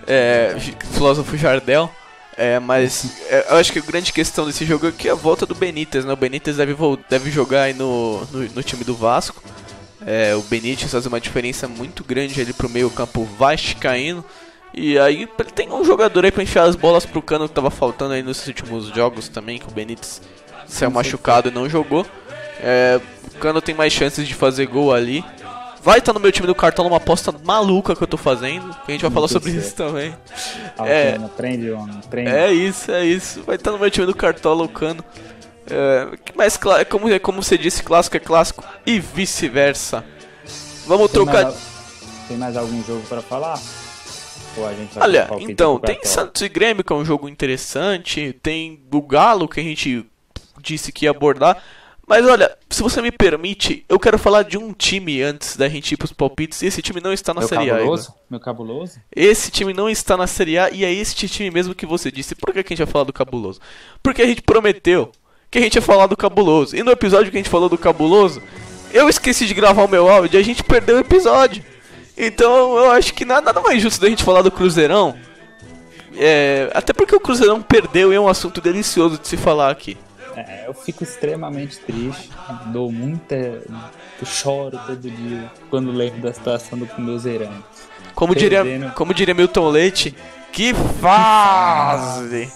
É, filósofo Jardel. É, mas é, eu acho que a grande questão desse jogo é que é a volta do Benítez, né? O Benítez deve, deve jogar aí no, no, no time do Vasco. É, o Benítez faz uma diferença muito grande ali pro meio campo vascaíno. E aí tem um jogador aí pra enfiar as bolas pro cano que tava faltando aí nos últimos jogos também, que o Benítez saiu machucado e não jogou. É, o cano tem mais chances de fazer gol ali. Vai estar tá no meu time do cartão uma aposta maluca que eu tô fazendo. Que a gente vai falar sobre isso também. é, prende, homem, prende. É isso, é isso. Vai estar tá no meu time do cartola o cano. É, mais é como, é como você disse, clássico é clássico e vice-versa. Vamos tem trocar. Mais, tem mais algum jogo para falar? Olha, então, tem Santos e Grêmio, que é um jogo interessante. Tem o Galo, que a gente disse que ia abordar. Mas olha, se você me permite, eu quero falar de um time antes da gente ir pros palpites. E esse time não está na Meu Série cabuloso? A. Meu cabuloso? Esse time não está na Série A e é este time mesmo que você disse. Por que a gente vai falar do cabuloso? Porque a gente prometeu que a gente ia falar do cabuloso. E no episódio que a gente falou do cabuloso, eu esqueci de gravar o meu áudio e a gente perdeu o episódio. Então eu acho que nada, nada mais justo da gente falar do Cruzeirão. É, até porque o Cruzeirão perdeu e é um assunto delicioso de se falar aqui. É, eu fico extremamente triste, dou muita. Eu choro todo dia quando lembro da situação do Cruzeirão. Como diria, como diria Milton Leite, que fase!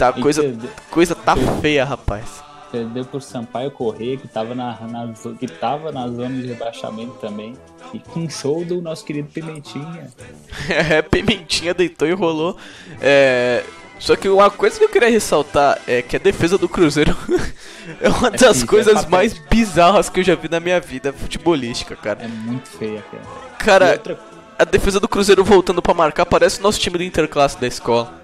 Tá, coisa, coisa tá feia, rapaz. Perdeu por Sampaio Correia, que tava na, na, que tava na zona de rebaixamento também. E com show do nosso querido Pimentinha. *laughs* é, Pimentinha deitou e rolou. É, só que uma coisa que eu queria ressaltar é que a defesa do Cruzeiro *laughs* é uma é das coisas é mais bizarras que eu já vi na minha vida futebolística, cara. É muito feia, cara. Cara, outra... a defesa do Cruzeiro voltando para marcar parece o nosso time do Interclasse da escola.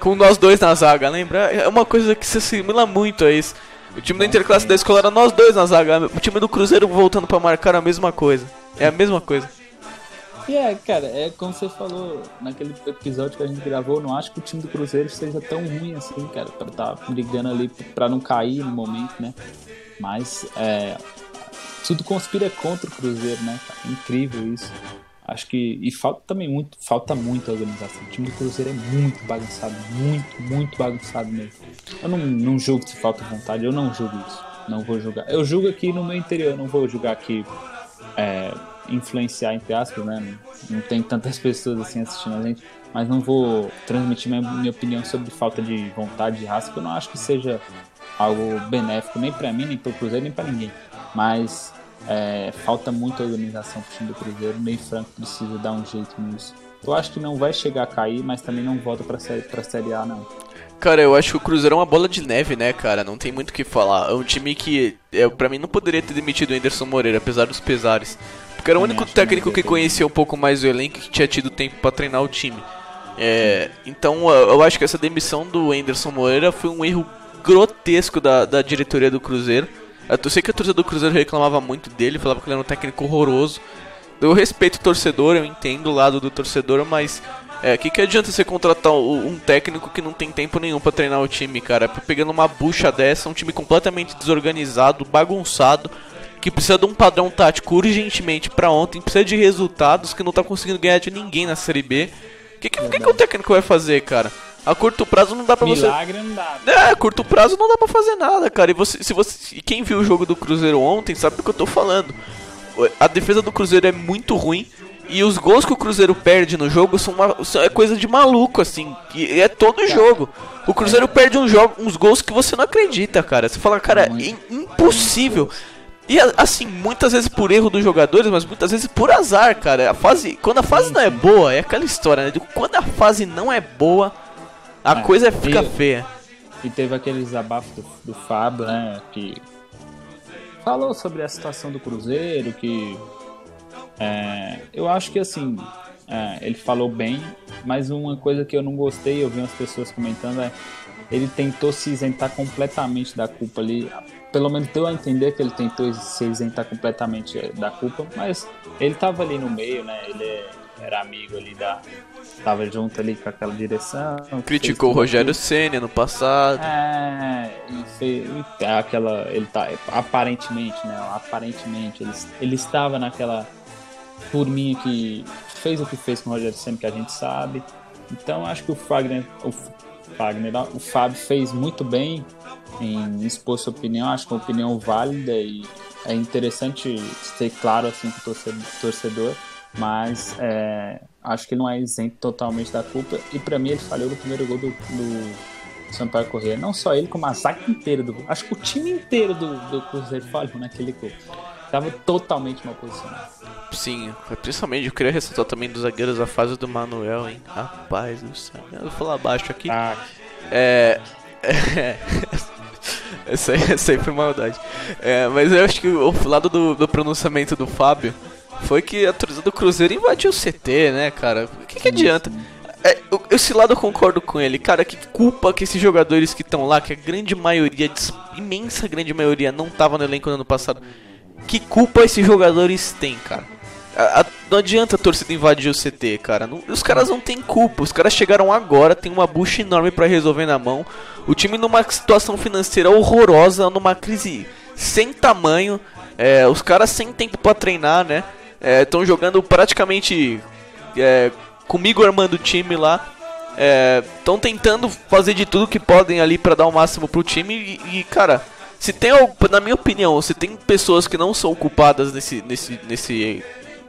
Com nós dois na zaga, lembra? É uma coisa que se assimila muito a isso. O time do Interclasse da escola era nós dois na zaga. O time do Cruzeiro voltando para marcar a mesma coisa. É a mesma coisa. E é, cara, é como você falou naquele episódio que a gente gravou, não acho que o time do Cruzeiro seja tão ruim assim, cara, pra estar tá brigando ali pra não cair no momento, né? Mas é, tudo conspira contra o Cruzeiro, né? Incrível isso. Acho que. E falta também muito, falta muita organização. O time do Cruzeiro é muito bagunçado, muito, muito bagunçado mesmo. Eu não, não julgo se falta vontade, eu não julgo isso. Não vou julgar. Eu julgo aqui no meu interior, não vou julgar aqui. É, influenciar, entre aspas, né? Não, não tem tantas *laughs* pessoas assim assistindo a gente, mas não vou transmitir minha, minha opinião sobre falta de vontade de raça, que eu não acho que seja algo benéfico nem para mim, nem para o Cruzeiro, nem para ninguém. Mas é, falta muita organização pro time do Cruzeiro, o Ney Franco precisa dar um jeito nisso. Eu acho que não vai chegar a cair, mas também não volta pra série, pra série A, não. Cara, eu acho que o Cruzeiro é uma bola de neve, né, cara? Não tem muito o que falar. É um time que, é, para mim, não poderia ter demitido o Anderson Moreira, apesar dos pesares. Porque era o único técnico que conhecia um pouco mais o elenco e que tinha tido tempo para treinar o time. É, então eu acho que essa demissão do Anderson Moreira foi um erro grotesco da, da diretoria do Cruzeiro. Eu sei que a torcida do Cruzeiro reclamava muito dele, falava que ele era um técnico horroroso. Eu respeito o torcedor, eu entendo o lado do torcedor, mas é, que, que adianta você contratar um técnico que não tem tempo nenhum para treinar o time, cara? Pegando uma bucha dessa, um time completamente desorganizado, bagunçado, que precisa de um padrão tático urgentemente para ontem, precisa de resultados, que não tá conseguindo ganhar de ninguém na Série B. O que, que, que, que o técnico vai fazer, cara? A curto prazo não dá pra Milagre você. Não dá. É, a curto prazo não dá pra fazer nada, cara. E você, se você. E quem viu o jogo do Cruzeiro ontem sabe do que eu tô falando. A defesa do Cruzeiro é muito ruim. E os gols que o Cruzeiro perde no jogo são, uma, são é coisa de maluco, assim. E é todo jogo. O Cruzeiro perde um jogo, uns gols que você não acredita, cara. Você fala, cara, é impossível. E assim, muitas vezes por erro dos jogadores, mas muitas vezes por azar, cara. A fase, quando a fase não é boa, é aquela história, né? Quando a fase não é boa, a é, coisa fica e, feia. E teve aquele desabafo do, do Fábio, né? Que falou sobre a situação do Cruzeiro, que é, eu acho que assim, é, ele falou bem, mas uma coisa que eu não gostei, eu vi umas pessoas comentando, é ele tentou se isentar completamente da culpa ali pelo menos deu a entender que ele tentou se isentar completamente eh, da culpa, mas ele estava ali no meio, né? Ele era amigo ali da. Tava junto ali com aquela direção. Criticou o Rogério Senna no passado. É, e fez, aquela. Ele tá. Aparentemente, né? Aparentemente, ele, ele estava naquela turminha que fez o que fez com o Rogério Senna, que a gente sabe. Então acho que o Fagner. O Fagner, o Fábio fez muito bem em expor sua opinião, acho que é uma opinião válida e é interessante ser claro assim com o torcedor, mas é, acho que ele não é isento totalmente da culpa e para mim ele falhou no primeiro gol do, do Sampaio Corrêa, não só ele, como a zaga inteira do acho que o time inteiro do, do Cruzeiro falhou naquele gol. Tava totalmente mal posicionado. Sim, principalmente eu queria ressaltar também dos zagueiros a fase do Manuel, hein? Rapaz do céu. Eu vou falar baixo aqui. Ah. É, é, *laughs* essa, aí, essa aí foi maldade. É, mas eu acho que o lado do, do pronunciamento do Fábio foi que a torcida do Cruzeiro invadiu o CT, né, cara? O que, que adianta? É, esse lado eu concordo com ele, cara. Que culpa que esses jogadores que estão lá, que a grande maioria, imensa grande maioria, não tava no elenco no ano passado. Que culpa esses jogadores têm, cara? A, a, não adianta a torcida invadir o CT, cara. Não, os caras não têm culpa. Os caras chegaram agora, tem uma bucha enorme para resolver na mão. O time numa situação financeira horrorosa, numa crise sem tamanho. É, os caras sem tempo para treinar, né? Estão é, jogando praticamente é, comigo armando o time lá. estão é, tentando fazer de tudo que podem ali para dar o máximo pro time e, e, cara, se tem, na minha opinião, se tem pessoas que não são culpadas nesse, nesse, nesse,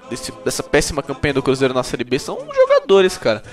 nesse dessa péssima campanha do Cruzeiro na Série B, são jogadores, cara.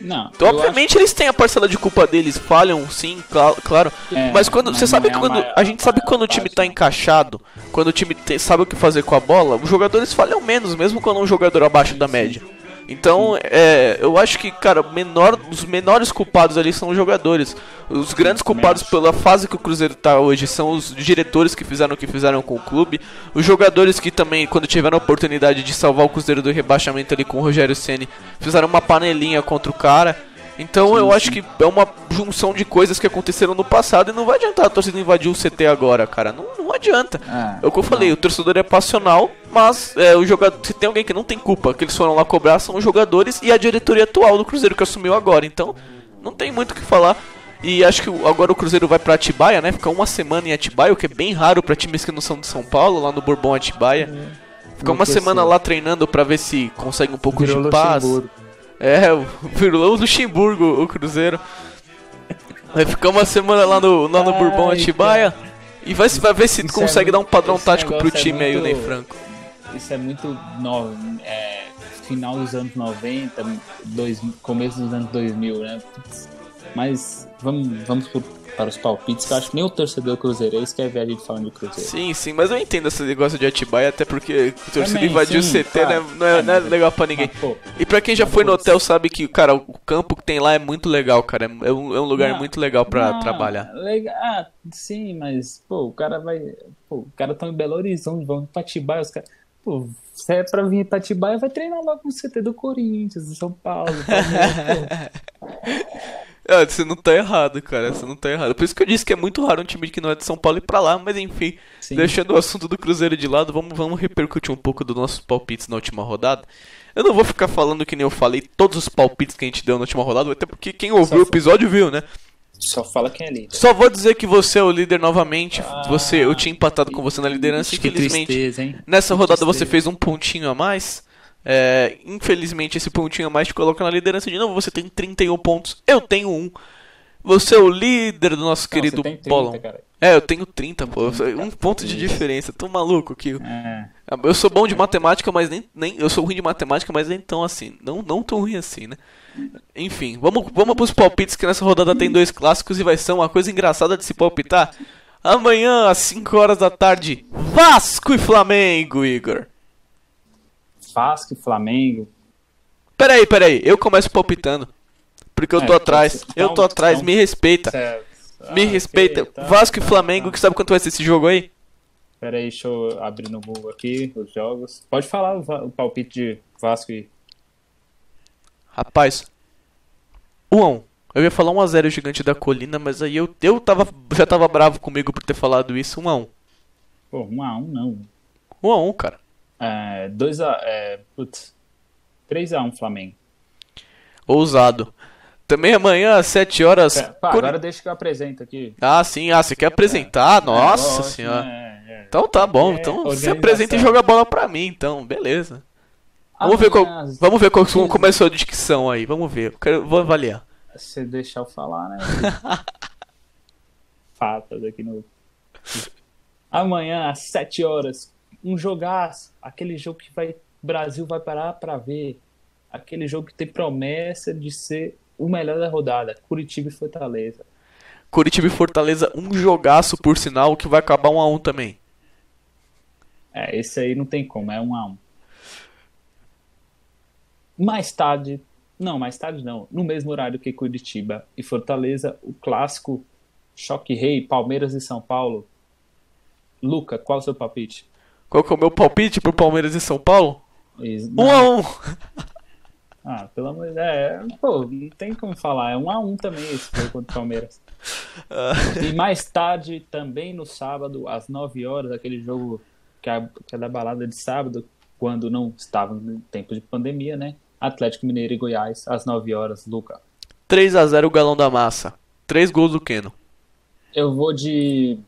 Não. Então, obviamente acho... eles têm a parcela de culpa deles, falham, sim, claro. claro. É, mas quando você sabe é que quando a gente sabe que quando o time tá encaixado, quando o time sabe o que fazer com a bola, os jogadores falham menos, mesmo quando é um jogador abaixo da média. Então, é, eu acho que, cara, menor, os menores culpados ali são os jogadores. Os grandes culpados pela fase que o Cruzeiro tá hoje são os diretores que fizeram o que fizeram com o clube. Os jogadores que também, quando tiveram a oportunidade de salvar o Cruzeiro do rebaixamento ali com o Rogério Ceni, fizeram uma panelinha contra o cara. Então sim, eu acho que é uma junção de coisas que aconteceram no passado e não vai adiantar a torcida invadir o CT agora, cara. Não, não adianta. É, é o que eu falei, o torcedor é passional, mas é, o jogador, se tem alguém que não tem culpa, que eles foram lá cobrar, são os jogadores e a diretoria atual do Cruzeiro que assumiu agora. Então, não tem muito o que falar. E acho que agora o Cruzeiro vai para Atibaia, né? Fica uma semana em Atibaia, o que é bem raro para times que não são de São Paulo, lá no Bourbon Atibaia. Fica uma semana lá treinando para ver se consegue um pouco Virou de paz. Luxemburgo. É, virou o Luxemburgo, o Cruzeiro. Vai ficar uma semana lá no, lá no Ai, Bourbon Atibaia. Cara. E vai, vai ver se isso é consegue é dar um padrão tático pro é time é muito, aí, o Ney Franco. Isso é muito novo. É, final dos anos 90, dois, começo dos anos 2000, né? Mas vamos, vamos para os palpites, que eu acho que nem o torcedor cruzeirense quer ver a gente falando de Cruzeiro. Sim, sim, mas eu entendo esse negócio de Atibaia, até porque o torcedor invadiu sim, o CT, claro. né? Não é, não é legal pra ninguém. Mas, pô, e pra quem já foi no hotel sabe que, cara, o campo que tem lá é muito legal, cara. É um, é um lugar não, muito legal pra não, trabalhar. Legal, ah, sim, mas, pô, o cara vai. Pô, o cara tá em Belo Horizonte, vão pra Atibaia, os caras. Pô, se é pra vir pra Atibaia, vai treinar logo no CT do Corinthians, do São Paulo. *laughs* É, você não tá errado, cara. Você não tá errado. Por isso que eu disse que é muito raro um time que não é de São Paulo ir pra lá, mas enfim. Sim. Deixando o assunto do Cruzeiro de lado, vamos, vamos repercutir um pouco dos nossos palpites na última rodada. Eu não vou ficar falando que nem eu falei todos os palpites que a gente deu na última rodada, até porque quem ouviu o episódio viu, né? Só fala quem é líder. Só vou dizer que você é o líder novamente. Ah, você, eu tinha empatado com você na liderança, infelizmente. Tristeza, nessa que rodada tristeza. você fez um pontinho a mais. É, infelizmente, esse pontinho a mais te coloca na liderança de novo. Você tem 31 pontos, eu tenho 1. Você é o líder do nosso Não, querido Bolão. É, eu tenho 30, pô. Um ponto de diferença. Tô maluco aqui. É. Eu sou bom de matemática, mas nem, nem. Eu sou ruim de matemática, mas nem tão assim. Não, não tão ruim assim, né? Enfim, vamos, vamos pros palpites que nessa rodada tem dois clássicos e vai ser uma coisa engraçada de se palpitar. Amanhã, às 5 horas da tarde, Vasco e Flamengo, Igor. Vasco e Flamengo. Peraí, peraí, eu começo palpitando. Porque eu tô é, atrás. Eu tô atrás, me respeita. Me ah, respeita. Okay, tá, Vasco e tá, Flamengo, tá. que sabe quanto vai ser esse jogo aí? Peraí, deixa eu abrir no Google aqui os jogos. Pode falar o, palpite de Vasco e. Rapaz. 1 a 1 Eu ia falar 1x0 gigante da colina, mas aí eu, eu tava, já tava bravo comigo por ter falado isso. 1x1. Pô, 1x1 não. 1x1, cara. É, 2x. É, putz. 3x1 Flamengo. Ousado. Também amanhã às 7 horas. É, pá, agora deixa que eu apresento aqui. Ah, sim. Ah, você quer apresentar? É, Nossa senhora. É, é. então tá bom. Então você apresenta e joga a bola pra mim, então. Beleza. Vamos ver, qual, vamos ver qual, como começou a dicção aí. Vamos ver. Eu quero, vou avaliar. Se deixar eu falar, né? *laughs* Fatas aqui no. Amanhã às 7 horas. Um jogaço. Aquele jogo que vai. Brasil vai parar pra ver. Aquele jogo que tem promessa de ser o melhor da rodada, Curitiba e Fortaleza. Curitiba e Fortaleza, um jogaço por sinal que vai acabar um a um também. É, esse aí não tem como, é um a um. Mais tarde, não, mais tarde não, no mesmo horário que Curitiba e Fortaleza, o clássico Choque Rei, Palmeiras e São Paulo. Luca, qual é o seu palpite? Qual que é o meu palpite pro Palmeiras e São Paulo? Isso, um a um. *laughs* Ah, pelo amor de Deus. É, pô, não tem como falar. É um a um também esse jogo contra o Palmeiras. *laughs* E mais tarde, também no sábado, às 9 horas, aquele jogo que é, que é da balada de sábado, quando não estava no tempo de pandemia, né? Atlético Mineiro e Goiás, às 9 horas, Luca. 3 a 0 o galão da massa. 3 gols do Keno. Eu vou de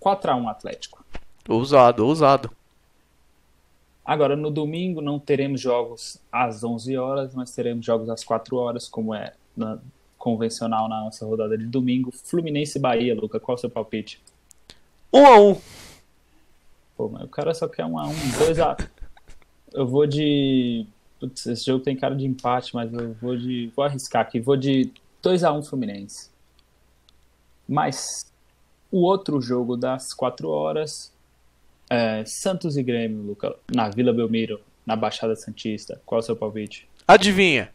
4 a 1 Atlético. Ousado, ousado. Agora, no domingo, não teremos jogos às 11 horas, mas teremos jogos às 4 horas, como é na, convencional na nossa rodada de domingo. Fluminense e Bahia, Luca, qual é o seu palpite? 1 um a 1 um. Pô, mas o cara só quer 1 um a 1 um, 2 a *laughs* Eu vou de. Putz, esse jogo tem cara de empate, mas eu vou de. Vou arriscar aqui. Vou de 2 a 1 Fluminense. Mas o outro jogo das 4 horas é Santos e Grêmio, Luca, na Vila Belmiro, na Baixada Santista. Qual é o seu palpite? Adivinha?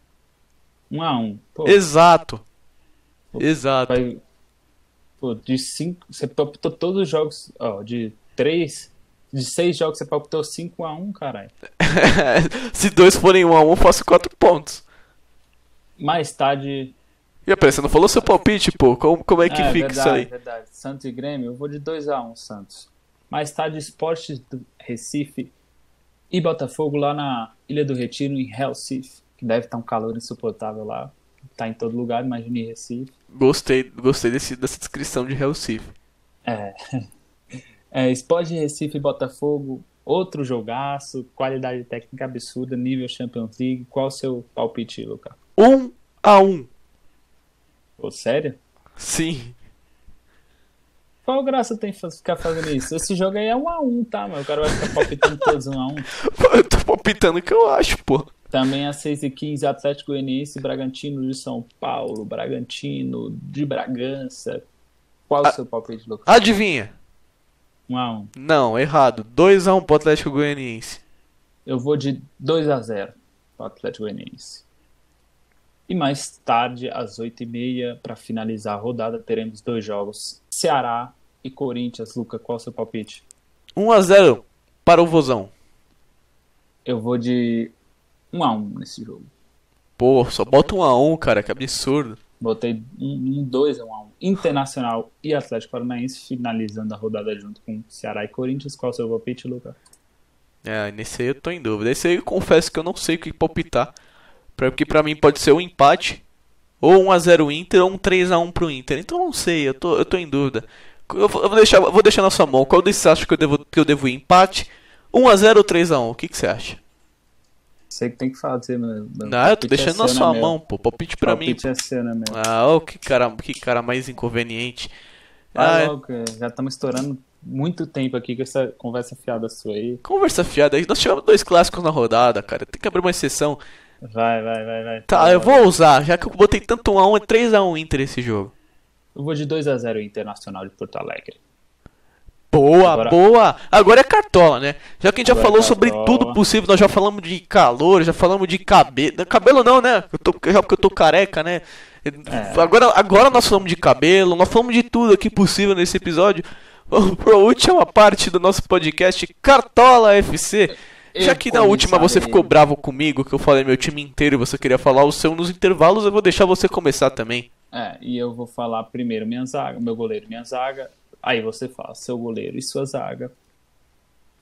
1 a 1 Pô, Exato. Exato. vai- Pô, de 5. Você palpitou todos os jogos. Ó, de 3. De 6 jogos você palpitou 5 a 1 caralho. *laughs* Se dois forem 1 a 1 eu faço 4 pontos. Mais tarde. E aí, você não falou seu palpite, pô? Como, como é que é, fica verdade, isso aí? verdade. Santos e Grêmio, eu vou de 2 a 1 Santos. Mais tarde, Esportes do Recife e Botafogo lá na Ilha do Retiro, em Recife, que deve estar um calor insuportável lá. Tá em todo lugar, imagine Recife. Gostei, gostei desse, dessa descrição de Recife. É. *laughs* é Sport de Recife e Botafogo, outro jogaço, qualidade técnica absurda, nível Champions League. Qual o seu palpite, Luca? 1 a 1 Pô, sério? Sim. Qual graça tem ficar fazendo isso? Esse jogo aí é um a um, tá, mano? O cara vai ficar palpitando todos um a um. Pô, *laughs* Eu tô palpitando o que eu acho, pô. Também às 6h15, Atlético Goianiense, Bragantino de São Paulo, Bragantino de Bragança. Qual o seu palpite, Lucas? Adivinha? 1 a 1 Não, errado. 2 a 1 pro Atlético Goianiense. Eu vou de 2 a 0 para o Atlético Goianiense. E mais tarde, às 8h30, para finalizar a rodada, teremos dois jogos. Ceará e Corinthians. Luca, qual o seu palpite? 1 a 0 para o Vozão. Eu vou de 1 a 1 nesse jogo. Pô, só bota 1 a 1, cara, que absurdo. Botei um 2 a 1 a 1 Internacional e Atlético Paranaense finalizando a rodada junto com Ceará e Corinthians. Qual o seu palpite, Luca? É, nesse aí eu tô em dúvida. Esse aí eu confesso que eu não sei o que palpitar. Porque pra mim pode ser um empate, ou 1x0 Inter, ou um 3x1 pro Inter. Então eu não sei, eu tô, eu tô em dúvida. Eu vou, eu vou deixar, vou deixar na sua mão. Qual desses você acha que eu devo, que eu devo ir? Empate? 1x0 ou 3x1? O que, que você acha? Sei que tem que fazer, meu Não, eu tô palpite deixando é na sua né, mão, pô. Palpite pra mim. palpite é seu, né, meu? Ah, ô, que cara, que cara mais inconveniente. Vai Ah, logo, que já estamos estourando muito tempo aqui com essa conversa fiada sua aí. conversa fiada aí. Nós tivemos dois clássicos na rodada, cara. Tem que abrir uma exceção. Vai, vai, vai, vai. Tá, eu vou usar. Já que eu botei tanto 1x1, é 3x1 Inter esse jogo. Eu vou de 2 a 0 Internacional de Porto Alegre. Boa, Agora- boa. Agora é cartola, né? Já que a gente já Agora é falou sobre cartola. tudo possível, nós já falamos de calor, já falamos de cabelo. Cabelo não, né? Eu tô, já porque eu tô careca, né? É. Agora, agora nós falamos de cabelo, nós falamos de tudo aqui possível nesse episódio. *laughs* Vamos pra última parte do nosso podcast, Cartola FC. Já Eu que na última você começarei. ficou bravo comigo, que eu falei meu time inteiro e você queria falar o seu nos intervalos, eu vou deixar você começar também. É, e eu vou falar primeiro minha zaga, meu goleiro, minha zaga. Aí você fala seu goleiro e sua zaga.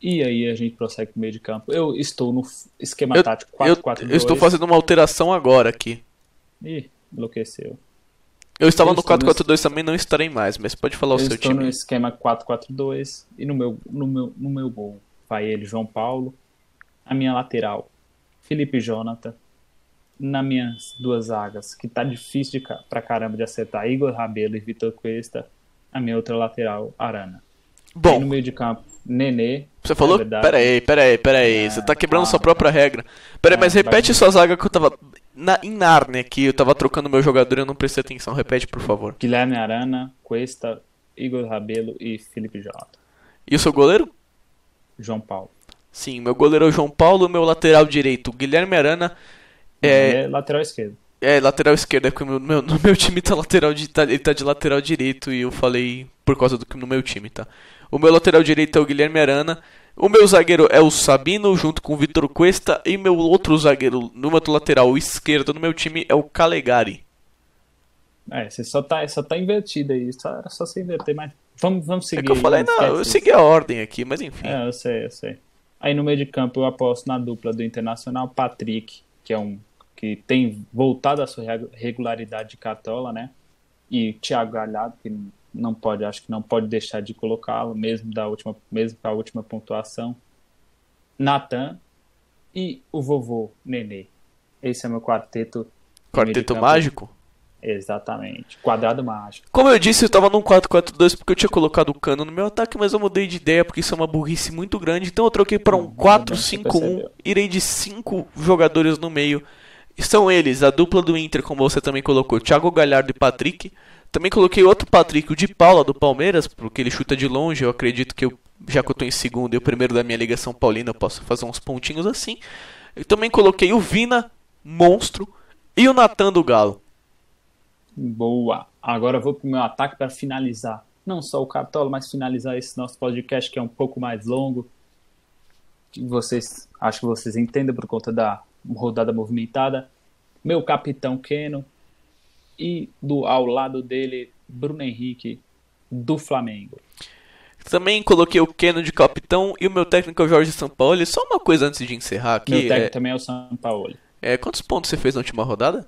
E aí a gente prossegue pro meio de campo. Eu estou no esquema Eu, tático eu, 4-4-2. eu estou fazendo uma alteração agora aqui. Ih, enlouqueceu. Eu estava Eu no estou no 4-4-2 também, não estarei mais, mas pode falar o eu seu estou time. no esquema 4-4-2 e no meu, no, meu, no meu gol vai ele, João Paulo. A minha lateral, Felipe Jonathan. Na minhas duas zagas, que tá difícil de, pra caramba de acertar, Igor Rabelo e Vitor Cuesta. A minha outra lateral, Arana. E no Bom, meio de campo, Nenê. você falou? é verdade. Pera aí, pera aí, pera aí. É, você tá quebrando calma, sua própria regra. Pera aí, É, mas repete sua zaga que eu tava na, em Narnia aqui. Eu tava trocando meu jogador e eu não prestei atenção. Repete, por favor. Guilherme Arana, Cuesta, Igor Rabelo e Felipe Jonathan. E o seu goleiro? João Paulo. Sim, meu goleiro é o João Paulo, meu lateral direito, Guilherme Arana. É, é lateral esquerdo. é lateral esquerdo, é que o meu, *laughs* no meu time tá lateral de, tá, ele tá de lateral direito e eu falei por causa do que no meu time, tá? O meu lateral direito é o Guilherme Arana. O meu zagueiro é o Sabino, junto com o Vitor Cuesta. E meu outro zagueiro, no meu lateral esquerdo no meu time, é o Calegari. É, você só tá, só tá invertido aí. Só, era só se inverter, mas vamos, vamos seguir. É que eu falei, não, eu segui a ordem aqui, mas enfim. É, eu sei, eu sei. Aí no meio de campo eu aposto na dupla do Internacional, Patrick, que é um que tem voltado à sua regu- regularidade de cartola, né? E Thiago Galhardo, que não pode, acho que não pode deixar de colocá-lo, mesmo da última, mesmo com a última pontuação. Natan e o vovô Nenê. Esse é meu quarteto. Quarteto mágico? Exatamente. Quadrado mágico. Como eu disse, eu estava num 4-4-2 porque eu tinha colocado o cano no meu ataque, mas eu mudei de ideia porque isso é uma burrice muito grande. Então eu troquei para um 4-5-1. Irei de 5 jogadores no meio. São eles, a dupla do Inter, como você também colocou, Thiago Galhardo e Patrick. Também coloquei outro Patrick, o de Paula do Palmeiras, porque ele chuta de longe. Eu acredito que eu, já que eu estou em segundo e o primeiro da minha ligação paulina, eu posso fazer uns pontinhos assim. Eu também coloquei o Vina, monstro, e o Natan do Galo. Boa. Agora vou pro meu ataque para finalizar. Não só o Cartola, mas finalizar esse nosso podcast que é um pouco mais longo. Vocês, acho que vocês entendem por conta da rodada movimentada. Meu capitão Keno e do ao lado dele Bruno Henrique do Flamengo. Também coloquei o Keno de capitão e o meu técnico é o Jorge Sampaoli. Só uma coisa antes de encerrar aqui. Meu técnico é... também é o Sampaoli. É, quantos pontos você fez na última rodada?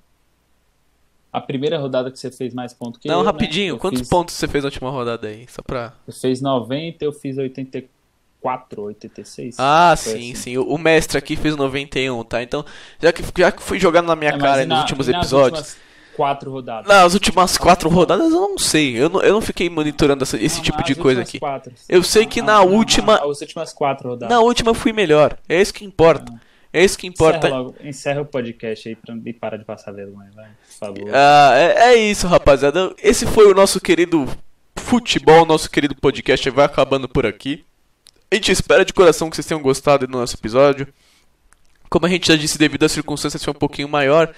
A primeira rodada que você fez mais pontos que Não, eu, rapidinho. Né? Quantos fiz... pontos você fez na última rodada aí? Só pra. Você fez 90, eu fiz 84, 86. Ah, sim, assim. sim. O mestre aqui fez 91, tá? Então, já que, já que fui jogando na minha é, cara na, nos últimos episódios. quatro rodadas. Nas últimas quatro rodadas eu não sei. Eu não, eu não fiquei monitorando essa, esse não, tipo de coisa aqui. Quatro. Eu sei que na última. As últimas quatro rodadas. Na última eu fui melhor. É isso que importa. Ah. É isso que importa. Encerra, logo, encerra o podcast aí pra, e para de passar vergonha, vai. Por favor. Ah, é, é isso, rapaziada. Esse foi o nosso querido futebol, nosso querido podcast. Vai acabando por aqui. A gente espera de coração que vocês tenham gostado do nosso episódio. Como a gente já disse, devido às circunstâncias, foi um pouquinho maior.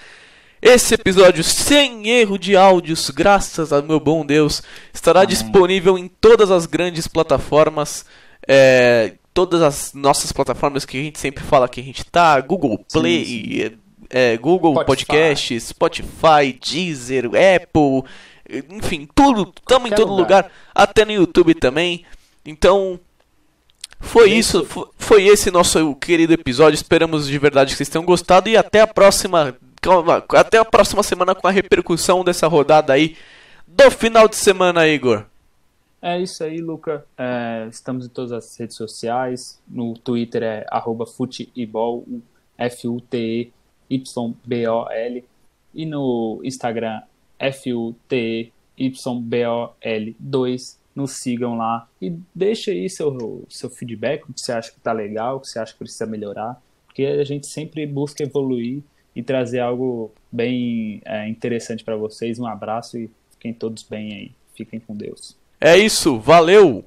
Esse episódio, sem erro de áudios, graças ao meu bom Deus, estará disponível em todas as grandes plataformas. É, todas as nossas plataformas que a gente sempre fala que a gente tá, Google Play, sim, sim. É, Google Spotify. Podcast, Spotify, Deezer, Apple, enfim, tudo, estamos em todo lugar. lugar, até no YouTube também. Então, foi isso, isso foi esse nosso querido episódio. Esperamos de verdade que vocês tenham gostado e até a próxima, até a próxima semana com a repercussão dessa rodada aí do final de semana, Igor. É isso aí, Luca. É, estamos em todas as redes sociais. No Twitter é arroba futebol, F-U-T-E-Y-B-O-L. E no Instagram, F-U-T-E-Y-B-O-L 2. Nos sigam lá e deixe aí seu, seu feedback, o que você acha que está legal, o que você acha que precisa melhorar. Porque a gente sempre busca evoluir e trazer algo bem é, interessante para vocês. Um abraço e fiquem todos bem aí. Fiquem com Deus. É isso, valeu!